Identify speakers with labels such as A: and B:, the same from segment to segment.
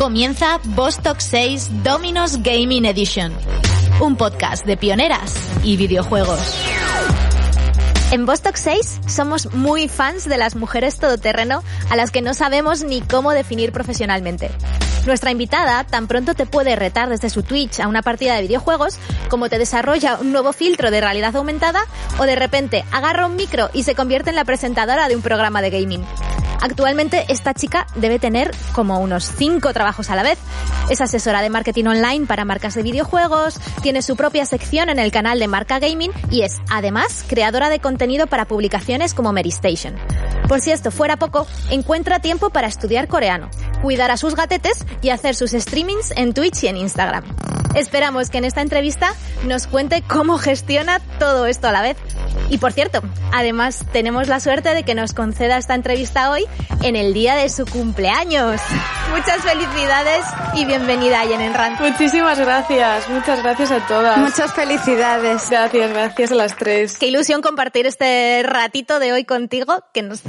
A: Comienza Vostok 6 Dominos Gaming Edition, un podcast de pioneras y videojuegos.
B: En Vostok 6 somos muy fans de las mujeres todoterreno a las que no sabemos ni cómo definir profesionalmente. Nuestra invitada tan pronto te puede retar desde su Twitch a una partida de videojuegos, como te desarrolla un nuevo filtro de realidad aumentada, o de repente agarra un micro y se convierte en la presentadora de un programa de gaming. Actualmente esta chica debe tener como unos 5 trabajos a la vez. Es asesora de marketing online para marcas de videojuegos, tiene su propia sección en el canal de Marca Gaming y es además creadora de contenido para publicaciones como Meristation. Por si esto fuera poco, encuentra tiempo para estudiar coreano, cuidar a sus gatetes y hacer sus streamings en Twitch y en Instagram. Esperamos que en esta entrevista nos cuente cómo gestiona todo esto a la vez. Y por cierto, además tenemos la suerte de que nos conceda esta entrevista hoy en el día de su cumpleaños. Muchas felicidades y bienvenida a Yen Rant.
C: Muchísimas gracias, muchas gracias a todas.
D: Muchas felicidades.
C: Gracias, gracias a las tres.
B: Qué ilusión compartir este ratito de hoy contigo, que nos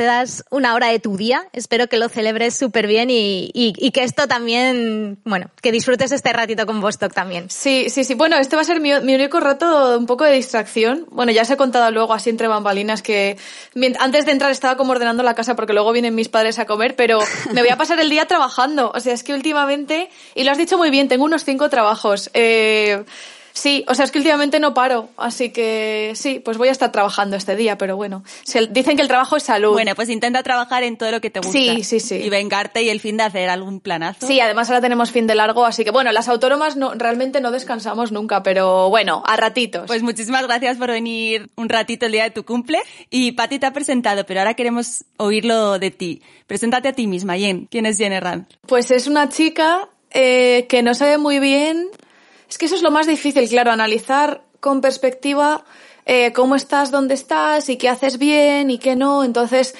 B: una hora de tu día. Espero que lo celebres súper bien y, y, y, que esto también, bueno, que disfrutes este ratito con Vostok también.
C: Sí, sí, sí. Bueno, este va a ser mi, mi único rato un poco de distracción. Bueno, ya os he contado luego así entre bambalinas que antes de entrar estaba como ordenando la casa porque luego vienen mis padres a comer, pero me voy a pasar el día trabajando. O sea, es que últimamente, y lo has dicho muy bien, tengo unos cinco trabajos. Eh, Sí, o sea, es que últimamente no paro, así que sí, pues voy a estar trabajando este día, pero bueno, dicen que el trabajo es salud.
D: Bueno, pues intenta trabajar en todo lo que te gusta.
C: Sí, sí, sí.
D: Y vengarte y el fin de hacer algún planazo.
C: Sí, además ahora tenemos fin de largo, así que bueno, las autónomas no, realmente no descansamos nunca, pero bueno, a ratitos.
D: Pues muchísimas gracias por venir un ratito el día de tu cumple. Y Pati te ha presentado, pero ahora queremos oírlo de ti. Preséntate a ti misma, Jen. ¿Quién es Jen Herranz?
C: Pues es una chica eh, que no sabe muy bien es que eso es lo más difícil, claro, analizar con perspectiva eh, cómo estás, dónde estás y qué haces bien y qué no. Entonces,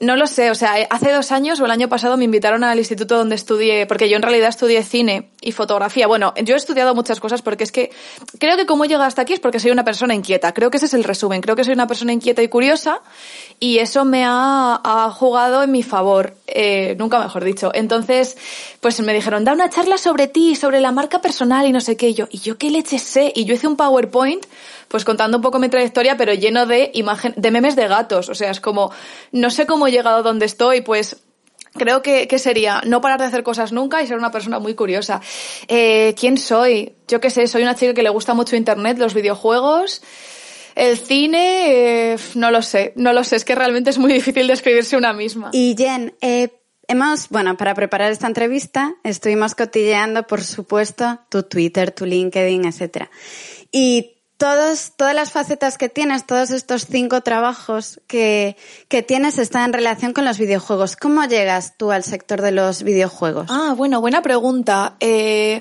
C: no lo sé, o sea, hace dos años o el año pasado me invitaron al instituto donde estudié, porque yo en realidad estudié cine y fotografía. Bueno, yo he estudiado muchas cosas porque es que creo que cómo he llegado hasta aquí es porque soy una persona inquieta. Creo que ese es el resumen. Creo que soy una persona inquieta y curiosa y eso me ha, ha jugado en mi favor, eh, nunca mejor dicho. Entonces, pues me dijeron, da una charla sobre ti, sobre la marca personal y no sé qué. Y yo, ¿y yo qué leche sé? Y yo hice un PowerPoint pues contando un poco mi trayectoria, pero lleno de imagen, de memes de gatos. O sea, es como, no sé cómo he llegado donde estoy, pues creo que, que, sería no parar de hacer cosas nunca y ser una persona muy curiosa. Eh, ¿Quién soy? Yo qué sé, soy una chica que le gusta mucho Internet, los videojuegos. El cine, eh, no lo sé, no lo sé, es que realmente es muy difícil describirse una misma.
D: Y Jen, eh, hemos, bueno, para preparar esta entrevista estuvimos cotilleando, por supuesto, tu Twitter, tu LinkedIn, etcétera. Y todos, todas las facetas que tienes, todos estos cinco trabajos que, que tienes están en relación con los videojuegos. ¿Cómo llegas tú al sector de los videojuegos?
C: Ah, bueno, buena pregunta. Eh,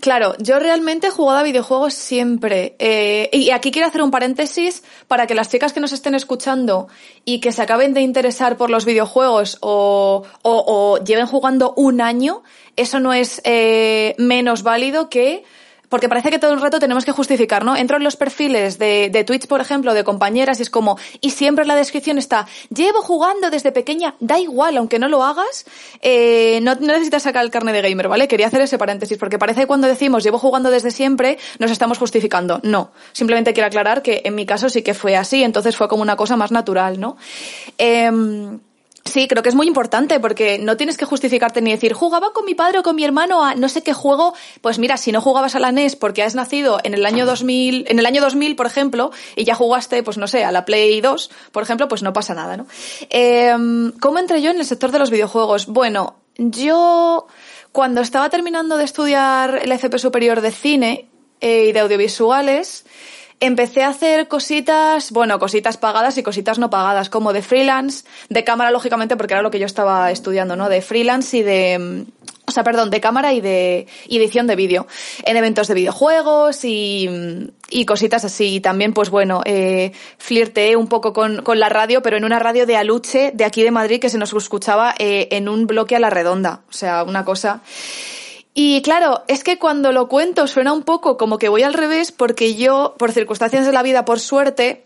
C: claro, yo realmente he jugado a videojuegos siempre. Eh, y aquí quiero hacer un paréntesis para que las chicas que nos estén escuchando y que se acaben de interesar por los videojuegos o, o, o lleven jugando un año, eso no es eh, menos válido que porque parece que todo el rato tenemos que justificar, ¿no? Entro en los perfiles de, de Twitch, por ejemplo, de compañeras y es como, y siempre en la descripción está, llevo jugando desde pequeña, da igual, aunque no lo hagas, eh, no, necesitas sacar el carnet de gamer, ¿vale? Quería hacer ese paréntesis, porque parece que cuando decimos llevo jugando desde siempre, nos estamos justificando. No, simplemente quiero aclarar que en mi caso sí que fue así, entonces fue como una cosa más natural, ¿no? Eh, Sí, creo que es muy importante porque no tienes que justificarte ni decir, jugaba con mi padre o con mi hermano a no sé qué juego. Pues mira, si no jugabas a la NES porque has nacido en el año 2000, en el año 2000, por ejemplo, y ya jugaste, pues no sé, a la Play 2, por ejemplo, pues no pasa nada, ¿no? Eh, ¿Cómo entré yo en el sector de los videojuegos? Bueno, yo cuando estaba terminando de estudiar el FP superior de cine eh, y de audiovisuales, empecé a hacer cositas, bueno, cositas pagadas y cositas no pagadas, como de freelance, de cámara, lógicamente, porque era lo que yo estaba estudiando, ¿no? De freelance y de, o sea, perdón, de cámara y de edición de vídeo, en eventos de videojuegos y, y cositas así. Y también, pues bueno, eh, flirteé un poco con, con la radio, pero en una radio de Aluche, de aquí de Madrid, que se nos escuchaba eh, en un bloque a la redonda. O sea, una cosa. Y claro, es que cuando lo cuento suena un poco como que voy al revés porque yo, por circunstancias de la vida, por suerte,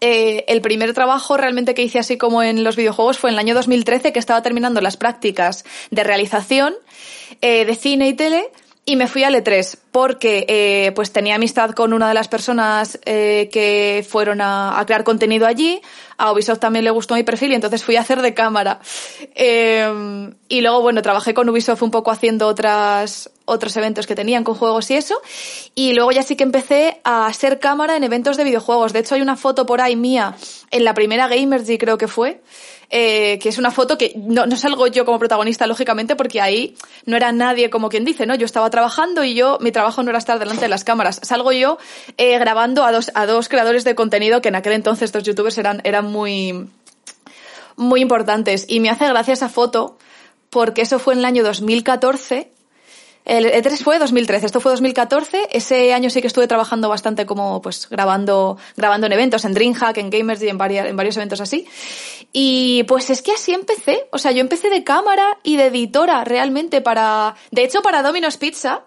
C: eh, el primer trabajo realmente que hice así como en los videojuegos fue en el año 2013 que estaba terminando las prácticas de realización eh, de cine y tele y me fui a E3 porque eh, pues tenía amistad con una de las personas eh, que fueron a, crear contenido allí. A Ubisoft también le gustó mi perfil y entonces fui a hacer de cámara. Eh, y luego, bueno, trabajé con Ubisoft un poco haciendo otras, otros eventos que tenían con juegos y eso. Y luego ya sí que empecé a ser cámara en eventos de videojuegos. De hecho, hay una foto por ahí mía en la primera Gamersy creo que fue eh, que es una foto que no, salgo yo como protagonista, lógicamente, porque ahí no era nadie como quien dice, ¿no? Yo estaba trabajando y yo, mi trabajo no era estar delante de las cámaras. Salgo yo eh, grabando a dos, a dos creadores de contenido que en aquel entonces estos youtubers eran, eran muy, muy importantes. Y me hace gracia esa foto porque eso fue en el año 2014 el E3 fue 2013, esto fue 2014. Ese año sí que estuve trabajando bastante como pues grabando, grabando en eventos, en Dreamhack, en Gamers y en, varias, en varios eventos así. Y pues es que así empecé. O sea, yo empecé de cámara y de editora realmente para, de hecho para Domino's Pizza.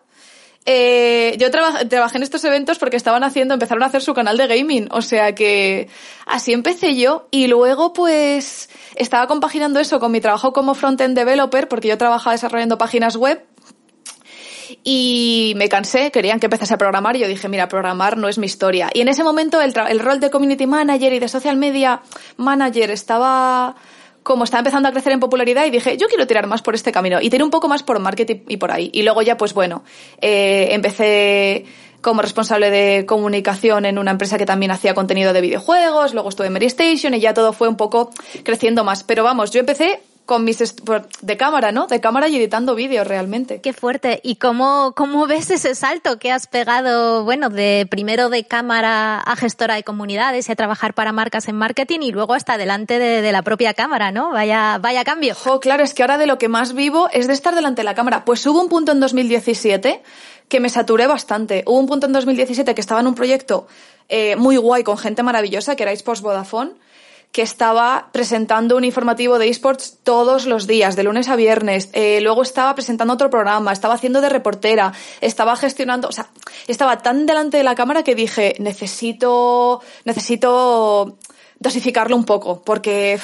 C: Eh, yo trabajé, en estos eventos porque estaban haciendo, empezaron a hacer su canal de gaming. O sea que así empecé yo y luego pues estaba compaginando eso con mi trabajo como front-end developer porque yo trabajaba desarrollando páginas web y me cansé, querían que empezase a programar y yo dije, mira, programar no es mi historia. Y en ese momento el, rol de community manager y de social media manager estaba como estaba empezando a crecer en popularidad y dije, yo quiero tirar más por este camino y tiré un poco más por marketing y por ahí. Y luego ya, pues bueno, eh, empecé como responsable de comunicación en una empresa que también hacía contenido de videojuegos, luego estuve en Mary Station y ya todo fue un poco creciendo más. Pero vamos, yo empecé con mis de cámara, ¿no? De cámara y editando vídeos realmente.
B: Qué fuerte. ¿Y cómo, cómo ves ese salto que has pegado, bueno, de primero de cámara a gestora de comunidades y a trabajar para marcas en marketing y luego hasta delante de, de la propia cámara, ¿no? Vaya, vaya cambio.
C: Jo, claro, es que ahora de lo que más vivo es de estar delante de la cámara. Pues hubo un punto en 2017 que me saturé bastante. Hubo un punto en 2017 que estaba en un proyecto eh, muy guay con gente maravillosa, que era Esports Vodafone que estaba presentando un informativo de esports todos los días, de lunes a viernes. Eh, luego estaba presentando otro programa, estaba haciendo de reportera, estaba gestionando, o sea, estaba tan delante de la cámara que dije, necesito, necesito dosificarlo un poco, porque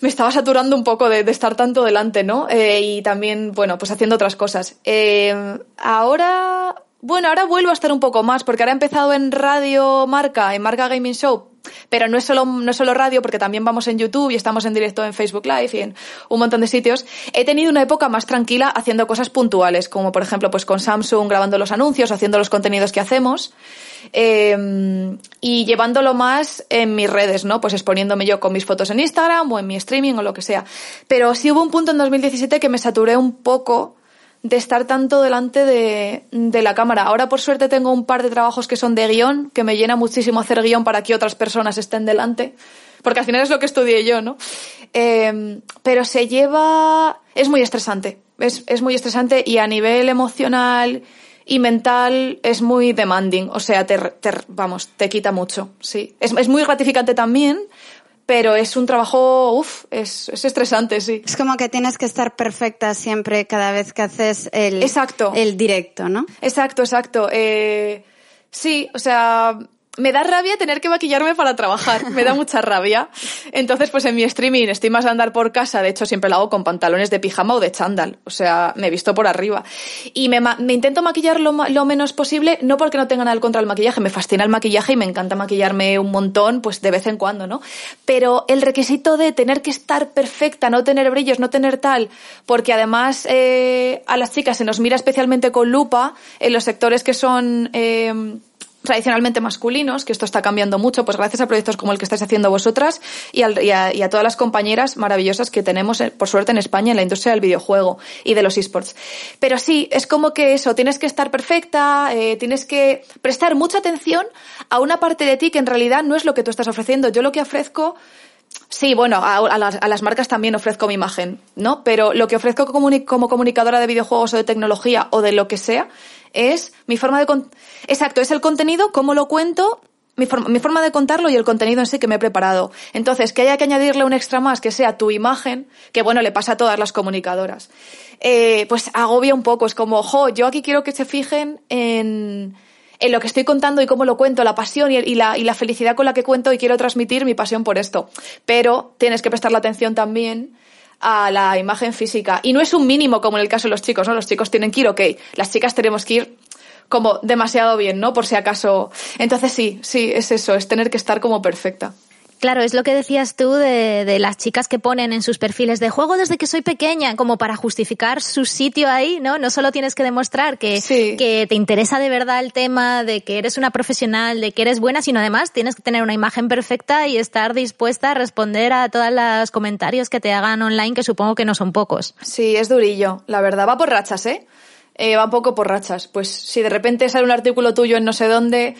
C: me estaba saturando un poco de, de estar tanto delante, ¿no? Eh, y también, bueno, pues haciendo otras cosas. Eh, ahora, bueno, ahora vuelvo a estar un poco más, porque ahora he empezado en Radio Marca, en Marca Gaming Show, pero no es solo, no es solo radio, porque también vamos en YouTube y estamos en directo en Facebook Live y en un montón de sitios. He tenido una época más tranquila haciendo cosas puntuales, como por ejemplo, pues con Samsung grabando los anuncios, haciendo los contenidos que hacemos. Eh, y llevándolo más en mis redes, ¿no? Pues exponiéndome yo con mis fotos en Instagram o en mi streaming o lo que sea. Pero sí hubo un punto en 2017 que me saturé un poco de estar tanto delante de, de, la cámara. Ahora, por suerte, tengo un par de trabajos que son de guion, que me llena muchísimo hacer guion para que otras personas estén delante, porque al final es lo que estudié yo, ¿no? Eh, pero se lleva... es muy estresante, es, es muy estresante y a nivel emocional y mental es muy demanding, o sea, te, te vamos, te quita mucho, sí. Es, es muy gratificante también, pero es un trabajo, uff, es, es, estresante, sí.
D: Es como que tienes que estar perfecta siempre cada vez que haces el,
C: exacto.
D: el directo, ¿no?
C: Exacto, exacto. Eh, sí, o sea, me da rabia tener que maquillarme para trabajar, me da mucha rabia. Entonces, pues en mi streaming estoy más a andar por casa, de hecho siempre lo hago con pantalones de pijama o de chándal, o sea, me visto por arriba. Y me, me intento maquillar lo, lo, menos posible, no porque no tenga nada contra el maquillaje, me fascina el maquillaje y me encanta maquillarme un montón, pues de vez en cuando, ¿no? Pero el requisito de tener que estar perfecta, no tener brillos, no tener tal, porque además eh, a las chicas se nos mira especialmente con lupa en los sectores que son... Eh, tradicionalmente masculinos, que esto está cambiando mucho, pues gracias a proyectos como el que estáis haciendo vosotras y, al, y, a, todas las compañeras maravillosas que tenemos, eh, por suerte, en España en la industria del videojuego y de los esports. Pero sí, es como que eso, tienes que estar perfecta, eh, tienes que prestar mucha atención a una parte de ti que en realidad no es lo que tú estás ofreciendo. Yo lo que ofrezco Sí, bueno, a, a, las, a, las, marcas también ofrezco mi imagen, ¿no? Pero lo que ofrezco como, como comunicadora de videojuegos o de tecnología o de lo que sea es mi forma de... Exacto, es el contenido, cómo lo cuento, mi, forma, mi forma de contarlo y el contenido en sí que me he preparado. Entonces, que haya que añadirle un extra más, que sea tu imagen, que bueno, le pasa a todas las comunicadoras, eh, pues agobia un poco. Es como, jo, yo aquí quiero que se fijen en en lo que estoy contando y cómo lo cuento, la pasión y, la, y la felicidad con la que cuento y quiero transmitir mi pasión por esto. Pero tienes que prestar la atención también a la imagen física. Y no es un mínimo como en el caso de los chicos, ¿no? Los chicos tienen que ir, ok. Las chicas tenemos que ir como demasiado bien, ¿no? Por si acaso. Entonces sí, sí, es eso, es tener que estar como perfecta.
B: Claro, es lo que decías tú de, las chicas que ponen en sus perfiles de juego desde que soy pequeña, como para justificar su sitio ahí, ¿no? No solo tienes que demostrar que, que te interesa de verdad el tema, de que eres una profesional, de que eres buena, sino además tienes que tener una imagen perfecta y estar dispuesta a responder a todos los comentarios que te hagan online, que supongo que no son pocos.
C: Sí, es durillo, la verdad. Va por rachas, ¿eh? eh va un poco por rachas. Pues si de repente sale un artículo tuyo en no sé dónde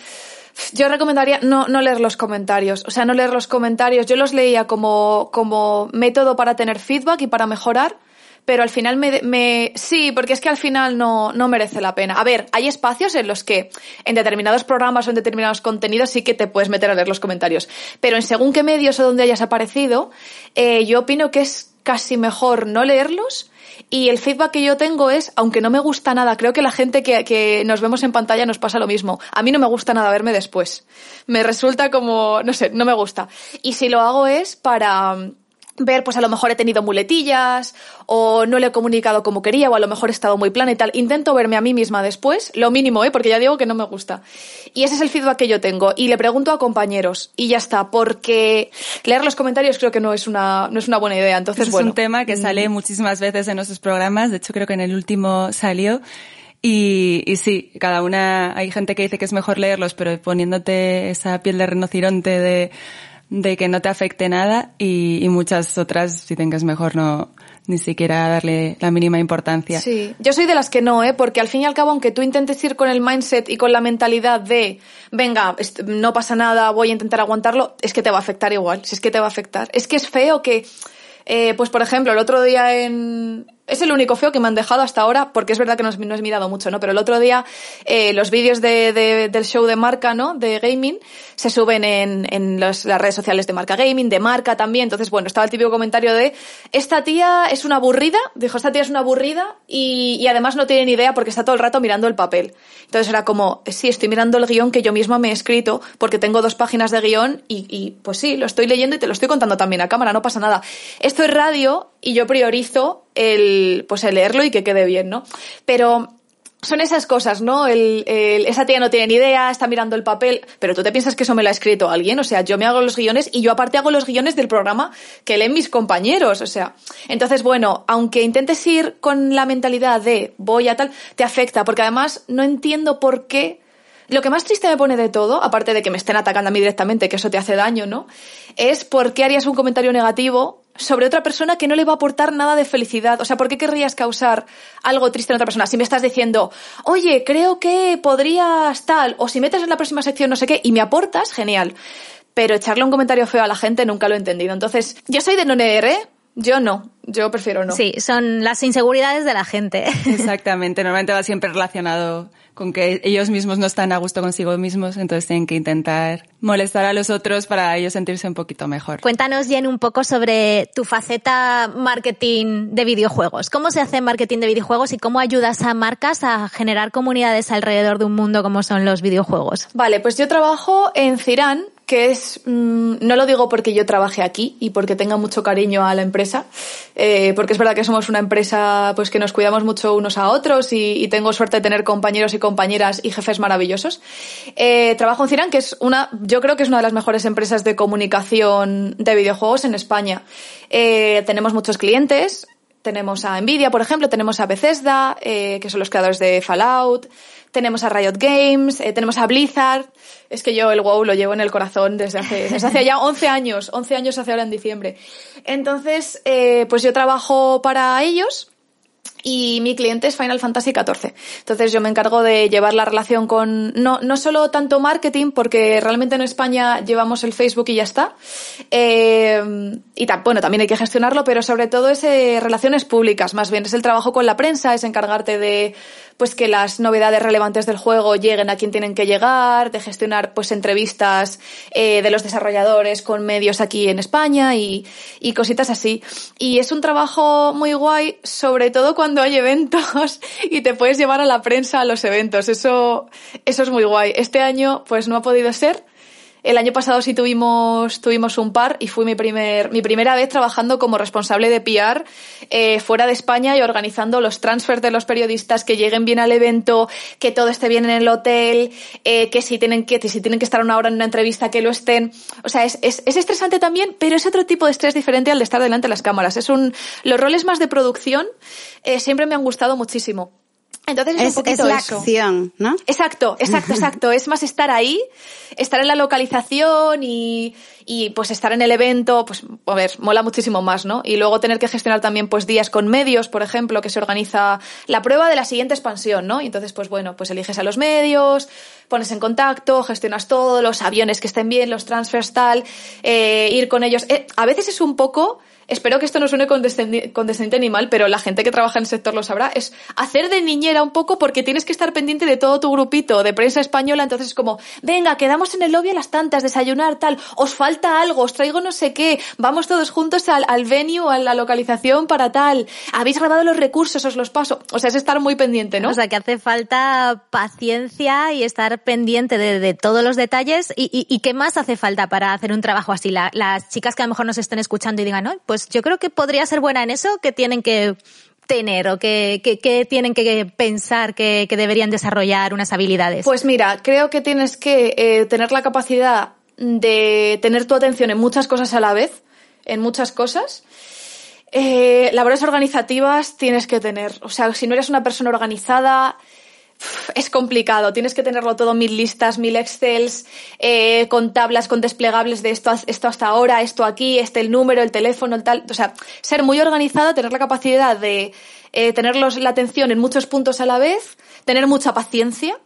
C: yo recomendaría no, no leer los comentarios. O sea, no leer los comentarios. Yo los leía como, como método para tener feedback y para mejorar pero al final me, me, sí, porque es que al final no, no merece la pena. A ver, hay espacios en los que en determinados programas o en determinados contenidos sí que te puedes meter a leer los comentarios, pero en según qué medios o donde hayas aparecido, eh, yo opino que es casi mejor no leerlos y el feedback que yo tengo es, aunque no me gusta nada, creo que la gente que, nos vemos en pantalla nos pasa lo mismo. A mí no me gusta nada verme después. Me resulta como, no sé, no me gusta. Y si lo hago es para, ver, pues a lo mejor he tenido muletillas o no le he comunicado como quería o a lo mejor he estado muy plana y tal. Intento verme a mí misma después, lo mínimo, ¿eh? porque ya digo que no me gusta. Y ese es el feedback que yo tengo. Y le pregunto a compañeros y ya está, porque leer los comentarios creo que no es una, no es una buena idea. Entonces,
E: es
C: bueno.
E: un tema que sale mm. muchísimas veces en nuestros programas. De hecho, creo que en el último salió. Y, y sí, cada una, hay gente que dice que es mejor leerlos, pero poniéndote esa piel de rinoceronte de, de que no te afecte nada y, muchas otras dicen que es mejor no ni siquiera darle la mínima importancia.
C: Sí, yo soy de las que no, ¿eh? porque al fin y al cabo, aunque tú intentes ir con el mindset y con la mentalidad de, venga, no pasa nada, voy a intentar aguantarlo, es que te va a afectar igual, si es que te va a afectar. Es que es feo que, eh, pues por ejemplo, el otro día en, es el único feo que me han dejado hasta ahora, porque es verdad que no, no he mirado mucho, ¿no? Pero el otro día eh, los vídeos de, de, del show de marca, ¿no? De gaming, se suben en, en las redes sociales de marca gaming, de marca también. Entonces, bueno, estaba el típico comentario de, esta tía es una aburrida, dijo, esta tía es una aburrida y, y además no tiene ni idea porque está todo el rato mirando el papel. Entonces era como, sí, estoy mirando el guion que yo misma me he escrito porque tengo dos páginas de guion y, y pues sí, lo estoy leyendo y te lo estoy contando también a cámara, no pasa nada. Esto es radio y yo priorizo el, pues el leerlo y que quede bien, ¿no? Pero son esas cosas, ¿no? El, esa tía no tiene ni idea, está mirando el papel, pero tú te piensas que eso me lo ha escrito alguien, o sea, yo me hago los guiones y yo aparte hago los guiones del programa que leen mis compañeros, o sea. Entonces, bueno, aunque intentes ir con la mentalidad de voy a tal, te afecta, porque además no entiendo por qué. Lo que más triste me pone de todo, aparte de que me estén atacando a mí directamente, que eso te hace daño, ¿no? Es por qué harías un comentario negativo sobre otra persona que no le va a aportar nada de felicidad. O sea, ¿por qué querrías causar algo triste en otra persona? Si me estás diciendo, oye, creo que podrías tal, o si metes en la próxima sección no sé qué, y me aportas, genial. Pero echarle un comentario feo a la gente nunca lo he entendido. Entonces, yo soy de no leer, ¿eh? Yo no, yo prefiero no.
B: Sí, son las inseguridades de la gente.
E: Exactamente, normalmente va siempre relacionado con que ellos mismos no están a gusto consigo mismos, entonces tienen que intentar molestar a los otros para ellos sentirse un poquito mejor.
B: Cuéntanos, Jen, un poco sobre tu faceta marketing de videojuegos. ¿Cómo se hace marketing de videojuegos y cómo ayudas a marcas a generar comunidades alrededor de un mundo como son los videojuegos?
C: Vale, pues yo trabajo en Cirán, que es, mm, no lo digo porque yo trabaje aquí y porque tenga mucho cariño a la empresa, eh, porque es verdad que somos una empresa pues que nos cuidamos mucho unos a otros y, tengo suerte de tener compañeros y compañeras y jefes maravillosos. Eh, trabajo en Ciran, que es una, yo creo que es una de las mejores empresas de comunicación de videojuegos en España. Eh, tenemos muchos clientes, tenemos a Nvidia, por ejemplo, tenemos a Bethesda, que son los creadores de Fallout, tenemos a Riot Games, eh, tenemos a Blizzard. Es que yo el WoW lo llevo en el corazón desde hace, desde hace ya 11 años, 11 años hace ahora en diciembre. Entonces, eh, pues yo trabajo para ellos y mi cliente es Final Fantasy XIV. Entonces yo me encargo de llevar la relación con, no, no solo tanto marketing, porque realmente en España llevamos el Facebook y ya está. Eh, y bueno, también hay que gestionarlo, pero sobre todo es eh, relaciones públicas, más bien es el trabajo con la prensa, es encargarte de pues que las novedades relevantes del juego lleguen a quien tienen que llegar, de gestionar pues entrevistas eh, de los desarrolladores con medios aquí en España y, y cositas así. Y es un trabajo muy guay, sobre todo cuando hay eventos y te puedes llevar a la prensa a los eventos. Eso, eso es muy guay. Este año pues no ha podido ser, el año pasado sí tuvimos, tuvimos un par y fue mi, primer, mi primera vez trabajando como responsable de PR eh, fuera de España y organizando los transfers de los periodistas, que lleguen bien al evento, que todo esté bien en el hotel, eh, que, si tienen que si tienen que estar una hora en una entrevista, que lo estén. O sea, es, es, es estresante también, pero es otro tipo de estrés diferente al de estar delante de las cámaras. Es un, los roles más de producción eh, siempre me han gustado muchísimo. Entonces es, un poquito
D: la
C: eso.
D: acción, ¿no?
C: Exacto, exacto, exacto. Es más estar ahí, estar en la localización y, y pues estar en el evento, pues a ver, mola muchísimo más, ¿no? Y luego tener que gestionar también pues días con medios, por ejemplo, que se organiza la prueba de la siguiente expansión, ¿no? Y entonces pues bueno, pues eliges a los medios, pones en contacto, gestionas todo, los aviones que estén bien, los transfers tal, eh, ir con ellos. Eh, a veces es un poco espero que esto no suene condescendi- condescendiente ni mal, pero la gente que trabaja en el sector lo sabrá, es hacer de niñera un poco porque tienes que estar pendiente de todo tu grupito de prensa española, entonces es como, venga, quedamos en el lobby a las tantas, desayunar, tal, os falta algo, os traigo no sé qué, vamos todos juntos al, al venue, a la localización para tal, habéis grabado los recursos, os los paso, o sea, es estar muy pendiente, ¿no?
B: O sea, que hace falta paciencia y estar pendiente de, de todos los detalles. ¿Y, y, qué más hace falta para hacer un trabajo así? La- las chicas que a lo mejor nos estén escuchando y digan, no, yo creo que podría ser buena en eso, que tienen que tener o que, que, tienen que pensar que, deberían desarrollar unas habilidades.
C: Pues mira, creo que tienes que eh, tener la capacidad de tener tu atención en muchas cosas a la vez, en muchas cosas. Eh, labores organizativas tienes que tener. O sea, si no eres una persona organizada, es complicado. Tienes que tenerlo todo mil listas, mil excels, eh, con tablas, con desplegables de esto, esto hasta ahora, esto aquí, este el número, el teléfono, el tal. O sea, ser muy organizado, tener la capacidad de eh, tener la atención en muchos puntos a la vez, tener mucha paciencia.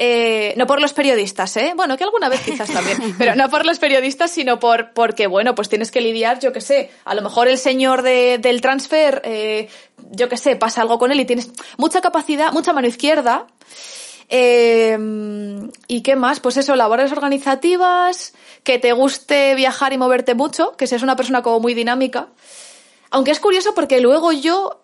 C: Eh, no por los periodistas, ¿eh? Bueno, que alguna vez quizás también, pero no por los periodistas, sino por porque, bueno, pues tienes que lidiar, yo qué sé, a lo mejor el señor de- del transfer, eh, yo qué sé, pasa algo con él y tienes mucha capacidad, mucha mano izquierda. Eh, ¿Y qué más? Pues eso, labores organizativas, que te guste viajar y moverte mucho, que seas una persona como muy dinámica. Aunque es curioso porque luego yo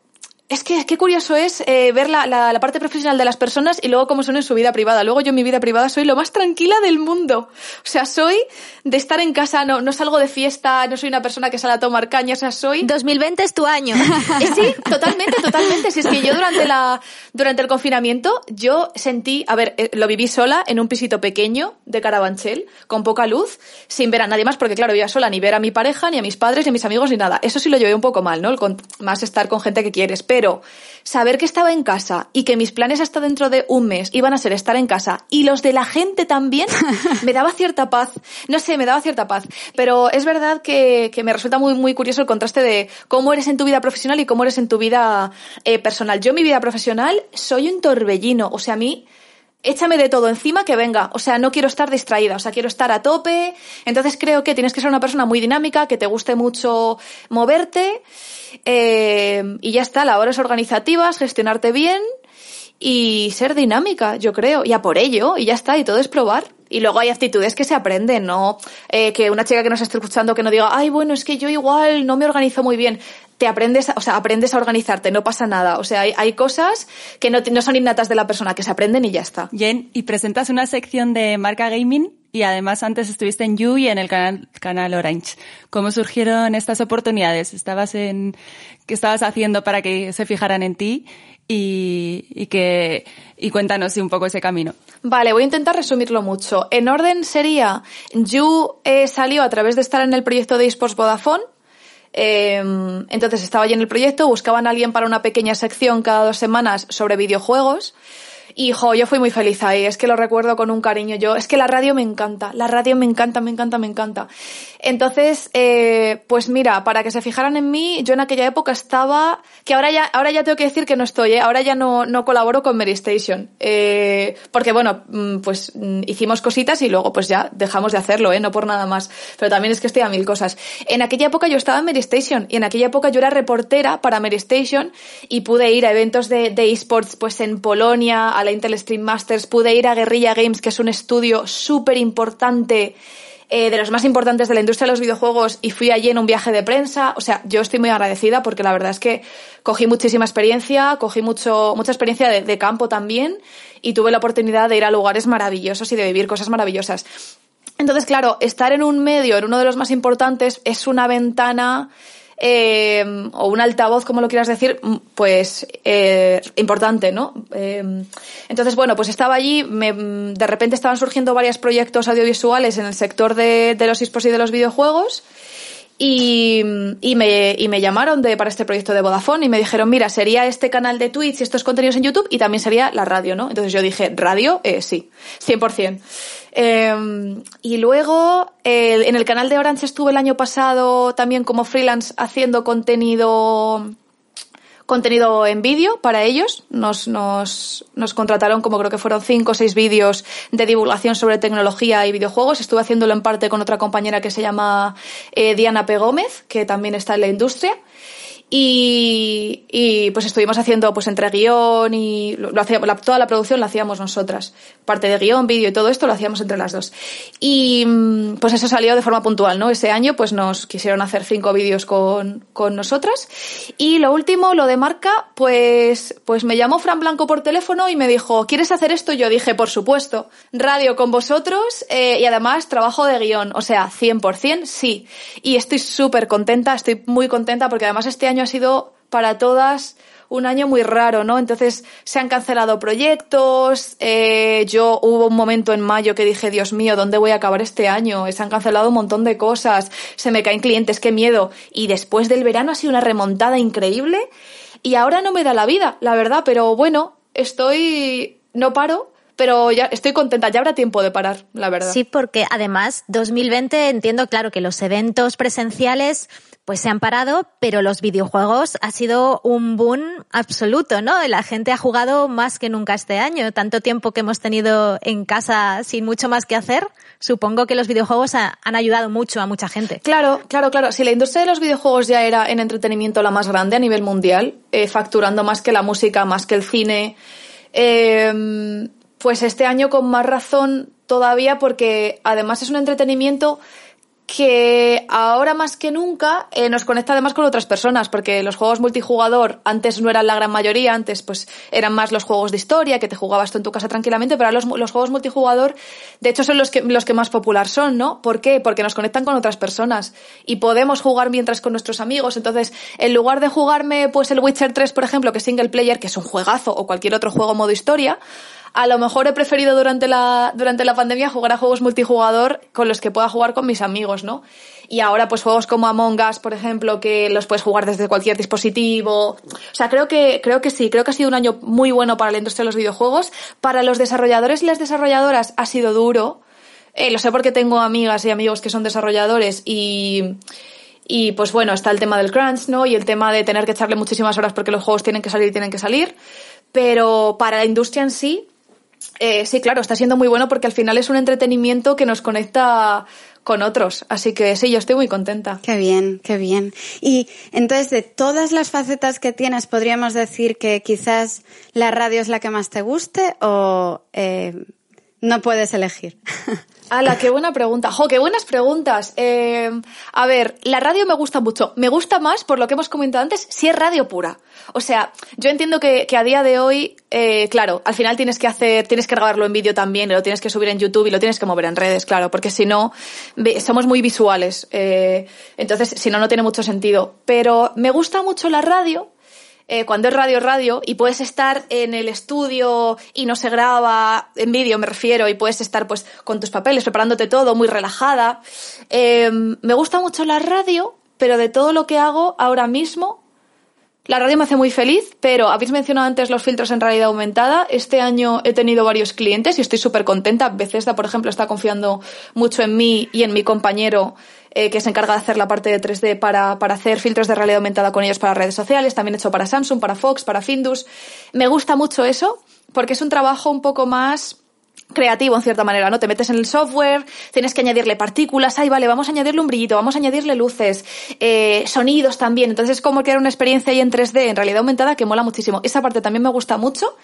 C: es que qué curioso es eh, ver la, la, la parte profesional de las personas y luego cómo son en su vida privada. Luego yo en mi vida privada soy lo más tranquila del mundo. O sea, soy de estar en casa, no, no salgo de fiesta, no soy una persona que sale a tomar caña, o sea, soy...
B: 2020 es tu año.
C: Eh, Sí, totalmente, totalmente. Si es que yo durante la durante el confinamiento yo sentí, a ver, eh, lo viví sola en un pisito pequeño de Carabanchel, con poca luz, sin ver a nadie más, porque claro, vivía sola, ni ver a mi pareja, ni a mis padres, ni a mis amigos, ni nada. Eso sí lo llevé un poco mal, ¿no? El con- más estar con gente que quieres. Pero saber que estaba en casa y que mis planes hasta dentro de un mes iban a ser estar en casa y los de la gente también, me daba cierta paz. No sé, me daba cierta paz. Pero es verdad que, que me resulta muy, muy curioso el contraste de cómo eres en tu vida profesional y cómo eres en tu vida eh, personal. Yo en mi vida profesional soy un torbellino. O sea, a mí échame de todo encima que venga. O sea, no quiero estar distraída, o sea, quiero estar a tope. Entonces creo que tienes que ser una persona muy dinámica, que te guste mucho moverte. eh, y ya está, labores organizativas, gestionarte bien y ser dinámica, yo creo. Y a por ello, y ya está, y todo es probar. Y luego hay actitudes que se aprenden, ¿no? Eh, que una chica que nos esté escuchando que no diga, ay, bueno, es que yo igual no me organizo muy bien. Te aprendes, o sea, aprendes a organizarte, no pasa nada. O sea, hay, hay cosas que no, no son innatas de la persona, que se aprenden y ya está.
E: Jen, y presentas una sección de marca gaming y además antes estuviste en You y en el canal, canal Orange. ¿Cómo surgieron estas oportunidades? ¿Estabas en, qué estabas haciendo para que se fijaran en ti? Y, que, y cuéntanos un poco ese camino.
C: Vale, voy a intentar resumirlo mucho. En orden sería, You eh, salió a través de estar en el proyecto de eSports Vodafone. Eh, entonces estaba allí en el proyecto, buscaban a alguien para una pequeña sección cada dos semanas sobre videojuegos. Y jo, yo fui muy feliz ahí, es que lo recuerdo con un cariño. Yo, es que la radio me encanta, la radio me encanta, me encanta, me encanta. Entonces, eh, pues mira, para que se fijaran en mí, yo en aquella época estaba, que ahora ya, ahora ya tengo que decir que no estoy, ¿eh? ahora ya no, no colaboro con Mary Station. Eh, porque bueno, mm, pues mm, hicimos cositas y luego pues ya dejamos de hacerlo, ¿eh? no por nada más. Pero también es que estoy a mil cosas. En aquella época yo estaba en Mary Station y en aquella época yo era reportera para Mary Station y pude ir a eventos de, de esports pues en Polonia, a la Intel Stream Masters, pude ir a Guerrilla Games, que es un estudio súper importante, eh, de los más importantes de la industria de los videojuegos, y fui allí en un viaje de prensa. O sea, yo estoy muy agradecida porque la verdad es que cogí muchísima experiencia, cogí mucho, mucha experiencia de, de campo también, y tuve la oportunidad de ir a lugares maravillosos y de vivir cosas maravillosas. Entonces, claro, estar en un medio, en uno de los más importantes, es una ventana eh, o un altavoz, como lo quieras decir, pues eh, importante, ¿no? Eh, entonces, bueno, pues estaba allí, me, de repente estaban surgiendo varios proyectos audiovisuales en el sector de, los esports y de los videojuegos. Y, y, me, y me llamaron de, para este proyecto de Vodafone y me dijeron, mira, sería este canal de Twitch y estos contenidos en YouTube y también sería la radio, ¿no? Entonces yo dije, radio, eh, sí, 100%. Eh, y luego eh, en el canal de Orange estuve el año pasado también como freelance haciendo contenido contenido en vídeo para ellos. Nos, nos, nos contrataron como creo que fueron cinco o seis vídeos de divulgación sobre tecnología y videojuegos. Estuve haciéndolo en parte con otra compañera que se llama eh, Diana P. Gómez, que también está en la industria. Y, y, pues estuvimos haciendo pues entre guion y lo, hacíamos, la, toda la producción la hacíamos nosotras. Parte de guion, vídeo y todo esto lo hacíamos entre las dos. Y pues eso salió de forma puntual, ¿no? Ese año pues nos quisieron hacer cinco vídeos con, con nosotras. Y lo último, lo de marca, pues, pues me llamó Fran Blanco por teléfono y me dijo, ¿quieres hacer esto? Yo dije, por supuesto, radio con vosotros eh, y además trabajo de guion. O sea, 100% sí. Y estoy súper contenta, estoy muy contenta porque además este año ha sido para todas un año muy raro, ¿no? Entonces se han cancelado proyectos. Eh, yo hubo un momento en mayo que dije, Dios mío, ¿dónde voy a acabar este año? Se han cancelado un montón de cosas. Se me caen clientes, qué miedo. Y después del verano ha sido una remontada increíble. Y ahora no me da la vida, la verdad, pero bueno, estoy, no paro pero ya estoy contenta, ya habrá tiempo de parar, la verdad.
B: Sí, porque además 2020 entiendo claro que los eventos presenciales pues se han parado, pero los videojuegos ha sido un boom absoluto, ¿no? La gente ha jugado más que nunca este año, tanto tiempo que hemos tenido en casa sin mucho más que hacer. Supongo que los videojuegos ha, han ayudado mucho a mucha gente.
C: Claro, claro, claro. Si la industria de los videojuegos ya era en entretenimiento la más grande a nivel mundial, eh, facturando más que la música, más que el cine, eh, pues este año con más razón todavía porque además es un entretenimiento que ahora más que nunca eh, nos conecta además con otras personas, porque los juegos multijugador antes no eran la gran mayoría, antes pues eran más los juegos de historia, que te jugabas tú en tu casa tranquilamente, pero ahora los, los juegos multijugador, de hecho, son los que, los que más popular son, ¿no? ¿Por qué? Porque nos conectan con otras personas y podemos jugar mientras con nuestros amigos. Entonces, en lugar de jugarme pues el Witcher 3, por ejemplo, que es single player, que es un juegazo, o cualquier otro juego modo historia, a lo mejor he preferido durante la, durante la pandemia jugar a juegos multijugador con los que pueda jugar con mis amigos, ¿no? Y ahora, pues juegos como Among Us, por ejemplo, que los puedes jugar desde cualquier dispositivo. O sea, creo que, creo que sí, creo que ha sido un año muy bueno para la industria de los videojuegos. Para los desarrolladores y las desarrolladoras ha sido duro. Eh, lo sé porque tengo amigas y amigos que son desarrolladores y, y pues bueno, está el tema del crunch, ¿no? Y el tema de tener que echarle muchísimas horas porque los juegos tienen que salir y tienen que salir. Pero para la industria en sí, eh, sí, claro, está siendo muy bueno porque al final es un entretenimiento que nos conecta con otros. Así que sí, yo estoy muy contenta.
D: Qué bien, qué bien. Y entonces, de todas las facetas que tienes, podríamos decir que quizás la radio es la que más te guste o eh, no puedes elegir.
C: ¡Hala, qué buena pregunta! ¡Jo, qué buenas preguntas! Eh, a ver, la radio me gusta mucho. Me gusta más, por lo que hemos comentado antes, si es radio pura. O sea, yo entiendo que, que a día de hoy, eh, claro, al final tienes que hacer, tienes que grabarlo en vídeo también, lo tienes que subir en YouTube y lo tienes que mover en redes, claro, porque si no, somos muy visuales. Eh, entonces, si no, no tiene mucho sentido. Pero me gusta mucho la radio eh, cuando es radio radio y puedes estar en el estudio y no se graba en vídeo me refiero y puedes estar pues con tus papeles preparándote todo muy relajada eh, me gusta mucho la radio pero de todo lo que hago ahora mismo La radio me hace muy feliz, pero habéis mencionado antes los filtros en realidad aumentada. Este año he tenido varios clientes y estoy súper contenta. Bethesda, por ejemplo, está confiando mucho en mí y en mi compañero eh, que se encarga de hacer la parte de 3D para, para hacer filtros de realidad aumentada con ellos para redes sociales. También he hecho para Samsung, para Fox, para Findus. Me gusta mucho eso porque es un trabajo un poco más creativo en cierta manera, ¿no? Te metes en el software, tienes que añadirle partículas, ay, vale, vamos a añadirle un brillito, vamos a añadirle luces, eh, sonidos también. Entonces es como crear una experiencia ahí en 3D, en realidad aumentada, que mola muchísimo. Esa parte también me gusta mucho.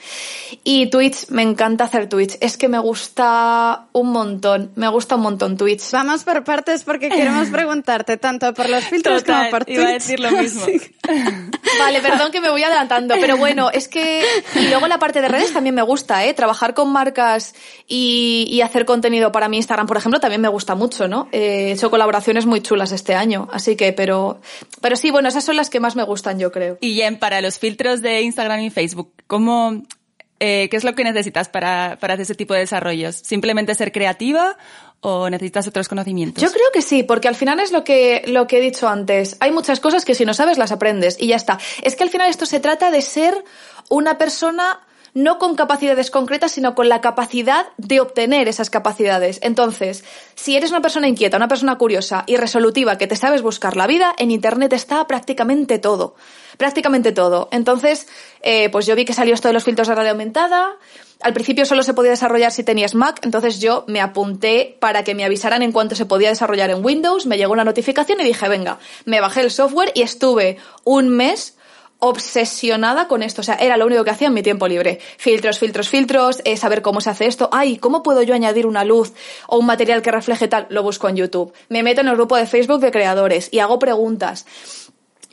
C: Y Twitch, me encanta hacer Twitch. Es que me gusta un montón, me gusta un montón Twitch.
D: Vamos por partes porque queremos preguntarte tanto por los filtros como por Twitch.
E: Iba a decir lo mismo.
C: Vale, perdón que me voy adelantando, pero bueno, es que... Y luego la parte de redes también me gusta, ¿eh? Trabajar con marcas y, hacer contenido para mi Instagram, por ejemplo, también me gusta mucho, ¿no? Eh, he hecho colaboraciones muy chulas este año, así que, pero, pero sí, bueno, esas son las que más me gustan, yo creo.
E: Y Jen, para los filtros de Instagram y Facebook, ¿cómo, eh, ¿qué es lo que necesitas para, para hacer ese tipo de desarrollos? ¿Simplemente ser creativa o necesitas otros conocimientos?
C: Yo creo que sí, porque al final es lo que, lo que he dicho antes. Hay muchas cosas que si no sabes las aprendes y ya está. Es que al final esto se trata de ser una persona no con capacidades concretas, sino con la capacidad de obtener esas capacidades. Entonces, si eres una persona inquieta, una persona curiosa y resolutiva que te sabes buscar la vida, en Internet está prácticamente todo. Prácticamente todo. Entonces, eh, pues yo vi que salió esto de los filtros de realidad aumentada. Al principio solo se podía desarrollar si tenías Mac, entonces yo me apunté para que me avisaran en cuanto se podía desarrollar en Windows, me llegó una notificación y dije, venga, me bajé el software y estuve un mes obsesionada con esto. O sea, era lo único que hacía en mi tiempo libre. Filtros, filtros, filtros, eh, saber cómo se hace esto. Ay, ¿cómo puedo yo añadir una luz o un material que refleje tal? Lo busco en YouTube. Me meto en el grupo de Facebook de creadores y hago preguntas.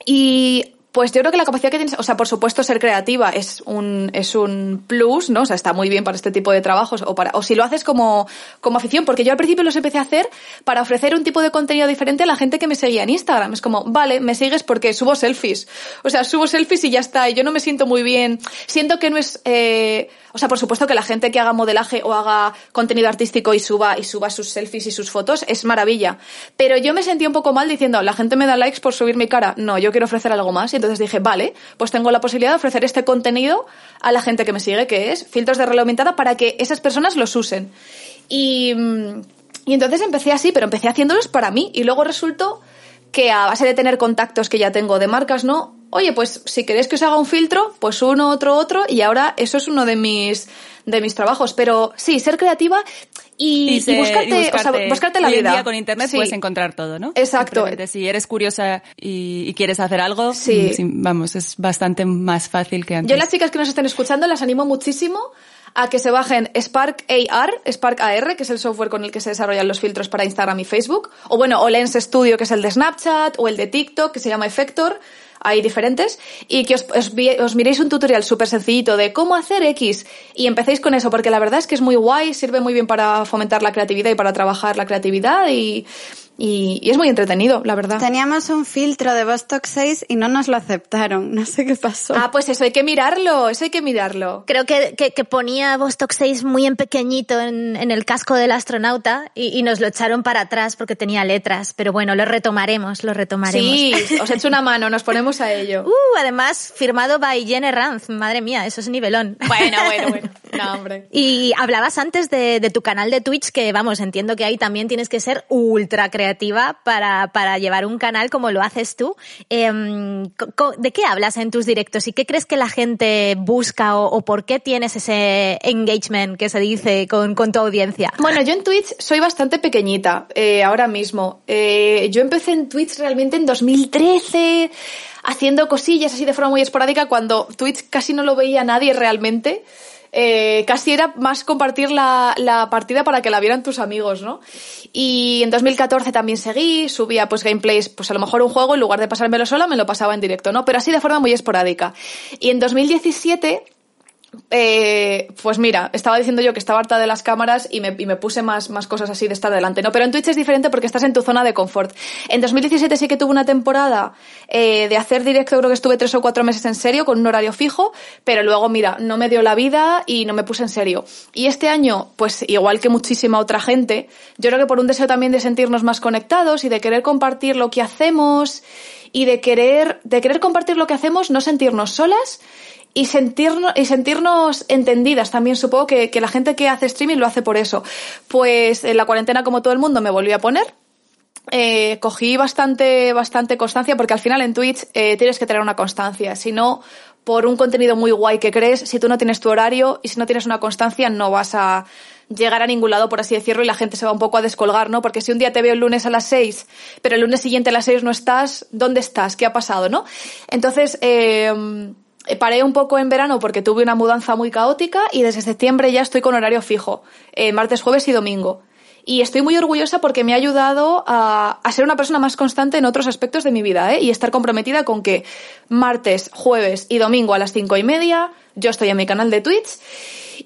C: Y pues yo creo que la capacidad que tienes, o sea, por supuesto ser creativa es un, es un plus, ¿no? O sea, está muy bien para este tipo de trabajos o para, o si lo haces como, como afición, porque yo al principio los empecé a hacer para ofrecer un tipo de contenido diferente a la gente que me seguía en Instagram. Es como, vale, me sigues porque subo selfies. O sea, subo selfies y ya está, y yo no me siento muy bien. Siento que no es, eh, o sea, por supuesto que la gente que haga modelaje o haga contenido artístico y suba, y suba sus selfies y sus fotos es maravilla. Pero yo me sentí un poco mal diciendo, la gente me da likes por subir mi cara. No, yo quiero ofrecer algo más. Entonces dije, vale, pues tengo la posibilidad de ofrecer este contenido a la gente que me sigue, que es filtros de realidad aumentada para que esas personas los usen. Y, y entonces empecé así, pero empecé haciéndolos para mí. Y luego resultó que a base de tener contactos que ya tengo de marcas, ¿no? Oye, pues si queréis que os haga un filtro, pues uno, otro, otro, y ahora eso es uno de mis, de mis trabajos. Pero sí, ser creativa y, buscarte, o sea, buscarte la vida.
E: con internet puedes encontrar todo, ¿no?
C: Exacto.
E: Si eres curiosa y, quieres hacer algo, sí. vamos, es bastante más fácil que antes.
C: Yo las chicas que nos estén escuchando las animo muchísimo a que se bajen Spark AR, Spark AR, que es el software con el que se desarrollan los filtros para Instagram y Facebook, o bueno, o Lens Studio, que es el de Snapchat, o el de TikTok, que se llama Effector, hay diferentes, y que os, os, miréis un tutorial súper sencillito de cómo hacer X y empecéis con eso, porque la verdad es que es muy guay, sirve muy bien para fomentar la creatividad y para trabajar la creatividad y, y, es muy entretenido, la verdad.
D: Teníamos un filtro de Vostok 6 y no nos lo aceptaron. No sé qué pasó.
C: Ah, pues eso hay que mirarlo, eso hay que mirarlo.
B: Creo que, que, ponía Vostok 6 muy en pequeñito en, en el casco del astronauta y, y, nos lo echaron para atrás porque tenía letras. Pero bueno, lo retomaremos, lo retomaremos.
C: Sí, os echo una mano, nos ponemos a ello.
B: Uh, además, firmado by Jenny Ranz. Madre mía, eso es nivelón.
C: Bueno, bueno, bueno. No, hombre.
B: Y hablabas antes de, de tu canal de Twitch que, vamos, entiendo que ahí también tienes que ser ultra creativo creativa para, para llevar un canal como lo haces tú. Em, ¿De qué hablas en tus directos y qué crees que la gente busca o, por qué tienes ese engagement que se dice con, con, tu audiencia?
C: Bueno, yo en Twitch soy bastante pequeñita eh, ahora mismo. Eh, yo empecé en Twitch realmente en 2013 haciendo cosillas así de forma muy esporádica cuando Twitch casi no lo veía nadie realmente. Eh, casi era más compartir la, la, partida para que la vieran tus amigos, ¿no? Y en 2014 también seguí, subía pues gameplays, pues a lo mejor un juego, en lugar de pasármelo sola, me lo pasaba en directo, ¿no? Pero así de forma muy esporádica. Y en 2017 eh, pues mira, estaba diciendo yo que estaba harta de las cámaras y me, puse más, más cosas así de estar delante, ¿no? Pero en Twitch es diferente porque estás en tu zona de confort. En 2017 sí que tuve una temporada eh, de hacer directo, creo que estuve tres o cuatro meses en serio, con un horario fijo, pero luego, mira, no me dio la vida y no me puse en serio. Y este año, pues igual que muchísima otra gente, yo creo que por un deseo también de sentirnos más conectados y de querer compartir lo que hacemos y de querer, de querer compartir lo que hacemos, no sentirnos solas y sentirnos, y sentirnos entendidas también. Supongo que, que la gente que hace streaming lo hace por eso. Pues en la cuarentena, como todo el mundo, me volví a poner. Eh, cogí bastante, bastante constancia porque al final en Twitch eh, tienes que tener una constancia. Si no, por un contenido muy guay que crees, si tú no tienes tu horario y si no tienes una constancia, no vas a llegar a ningún lado, por así decirlo, y la gente se va un poco a descolgar, ¿no? Porque si un día te veo el lunes a las seis, pero el lunes siguiente a las seis no estás, ¿dónde estás? ¿Qué ha pasado, no? Entonces, eh, paré un poco en verano porque tuve una mudanza muy caótica y desde septiembre ya estoy con horario fijo, eh, martes, jueves y domingo. Y estoy muy orgullosa porque me ha ayudado a, a, ser una persona más constante en otros aspectos de mi vida, ¿eh? Y estar comprometida con que martes, jueves y domingo a las cinco y media yo estoy en mi canal de Twitch.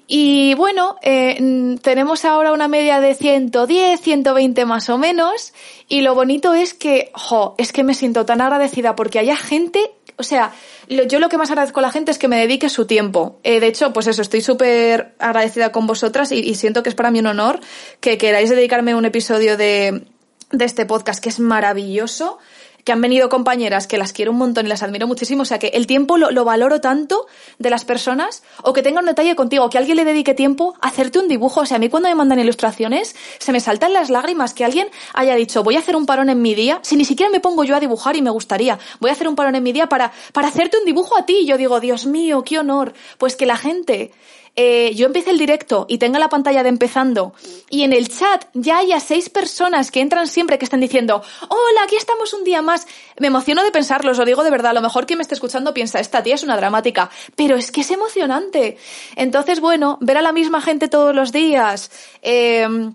C: Y bueno, eh, tenemos ahora una media de 110, 120 más o menos. Y lo bonito es que, jo, es que me siento tan agradecida porque haya gente, o sea, yo lo que más agradezco a la gente es que me dedique su tiempo. Eh, de hecho, pues eso, estoy súper agradecida con vosotras y, siento que es para mí un honor que queráis dedicarme un episodio de, de este podcast que es maravilloso que han venido compañeras que las quiero un montón y las admiro muchísimo. O sea, que el tiempo lo, lo, valoro tanto de las personas o que tenga un detalle contigo, que alguien le dedique tiempo a hacerte un dibujo. O sea, a mí cuando me mandan ilustraciones se me saltan las lágrimas que alguien haya dicho, voy a hacer un parón en mi día, si ni siquiera me pongo yo a dibujar y me gustaría, voy a hacer un parón en mi día para, para hacerte un dibujo a ti. Y yo digo, Dios mío, qué honor. Pues que la gente eh, yo empiece el directo y tenga la pantalla de empezando y en el chat ya haya seis personas que entran siempre que están diciendo, hola, aquí estamos un día más, me emociono de pensarlo, os lo digo de verdad, a lo mejor quien me esté escuchando piensa, esta tía es una dramática, pero es que es emocionante. Entonces, bueno, ver a la misma gente todos los días, eh,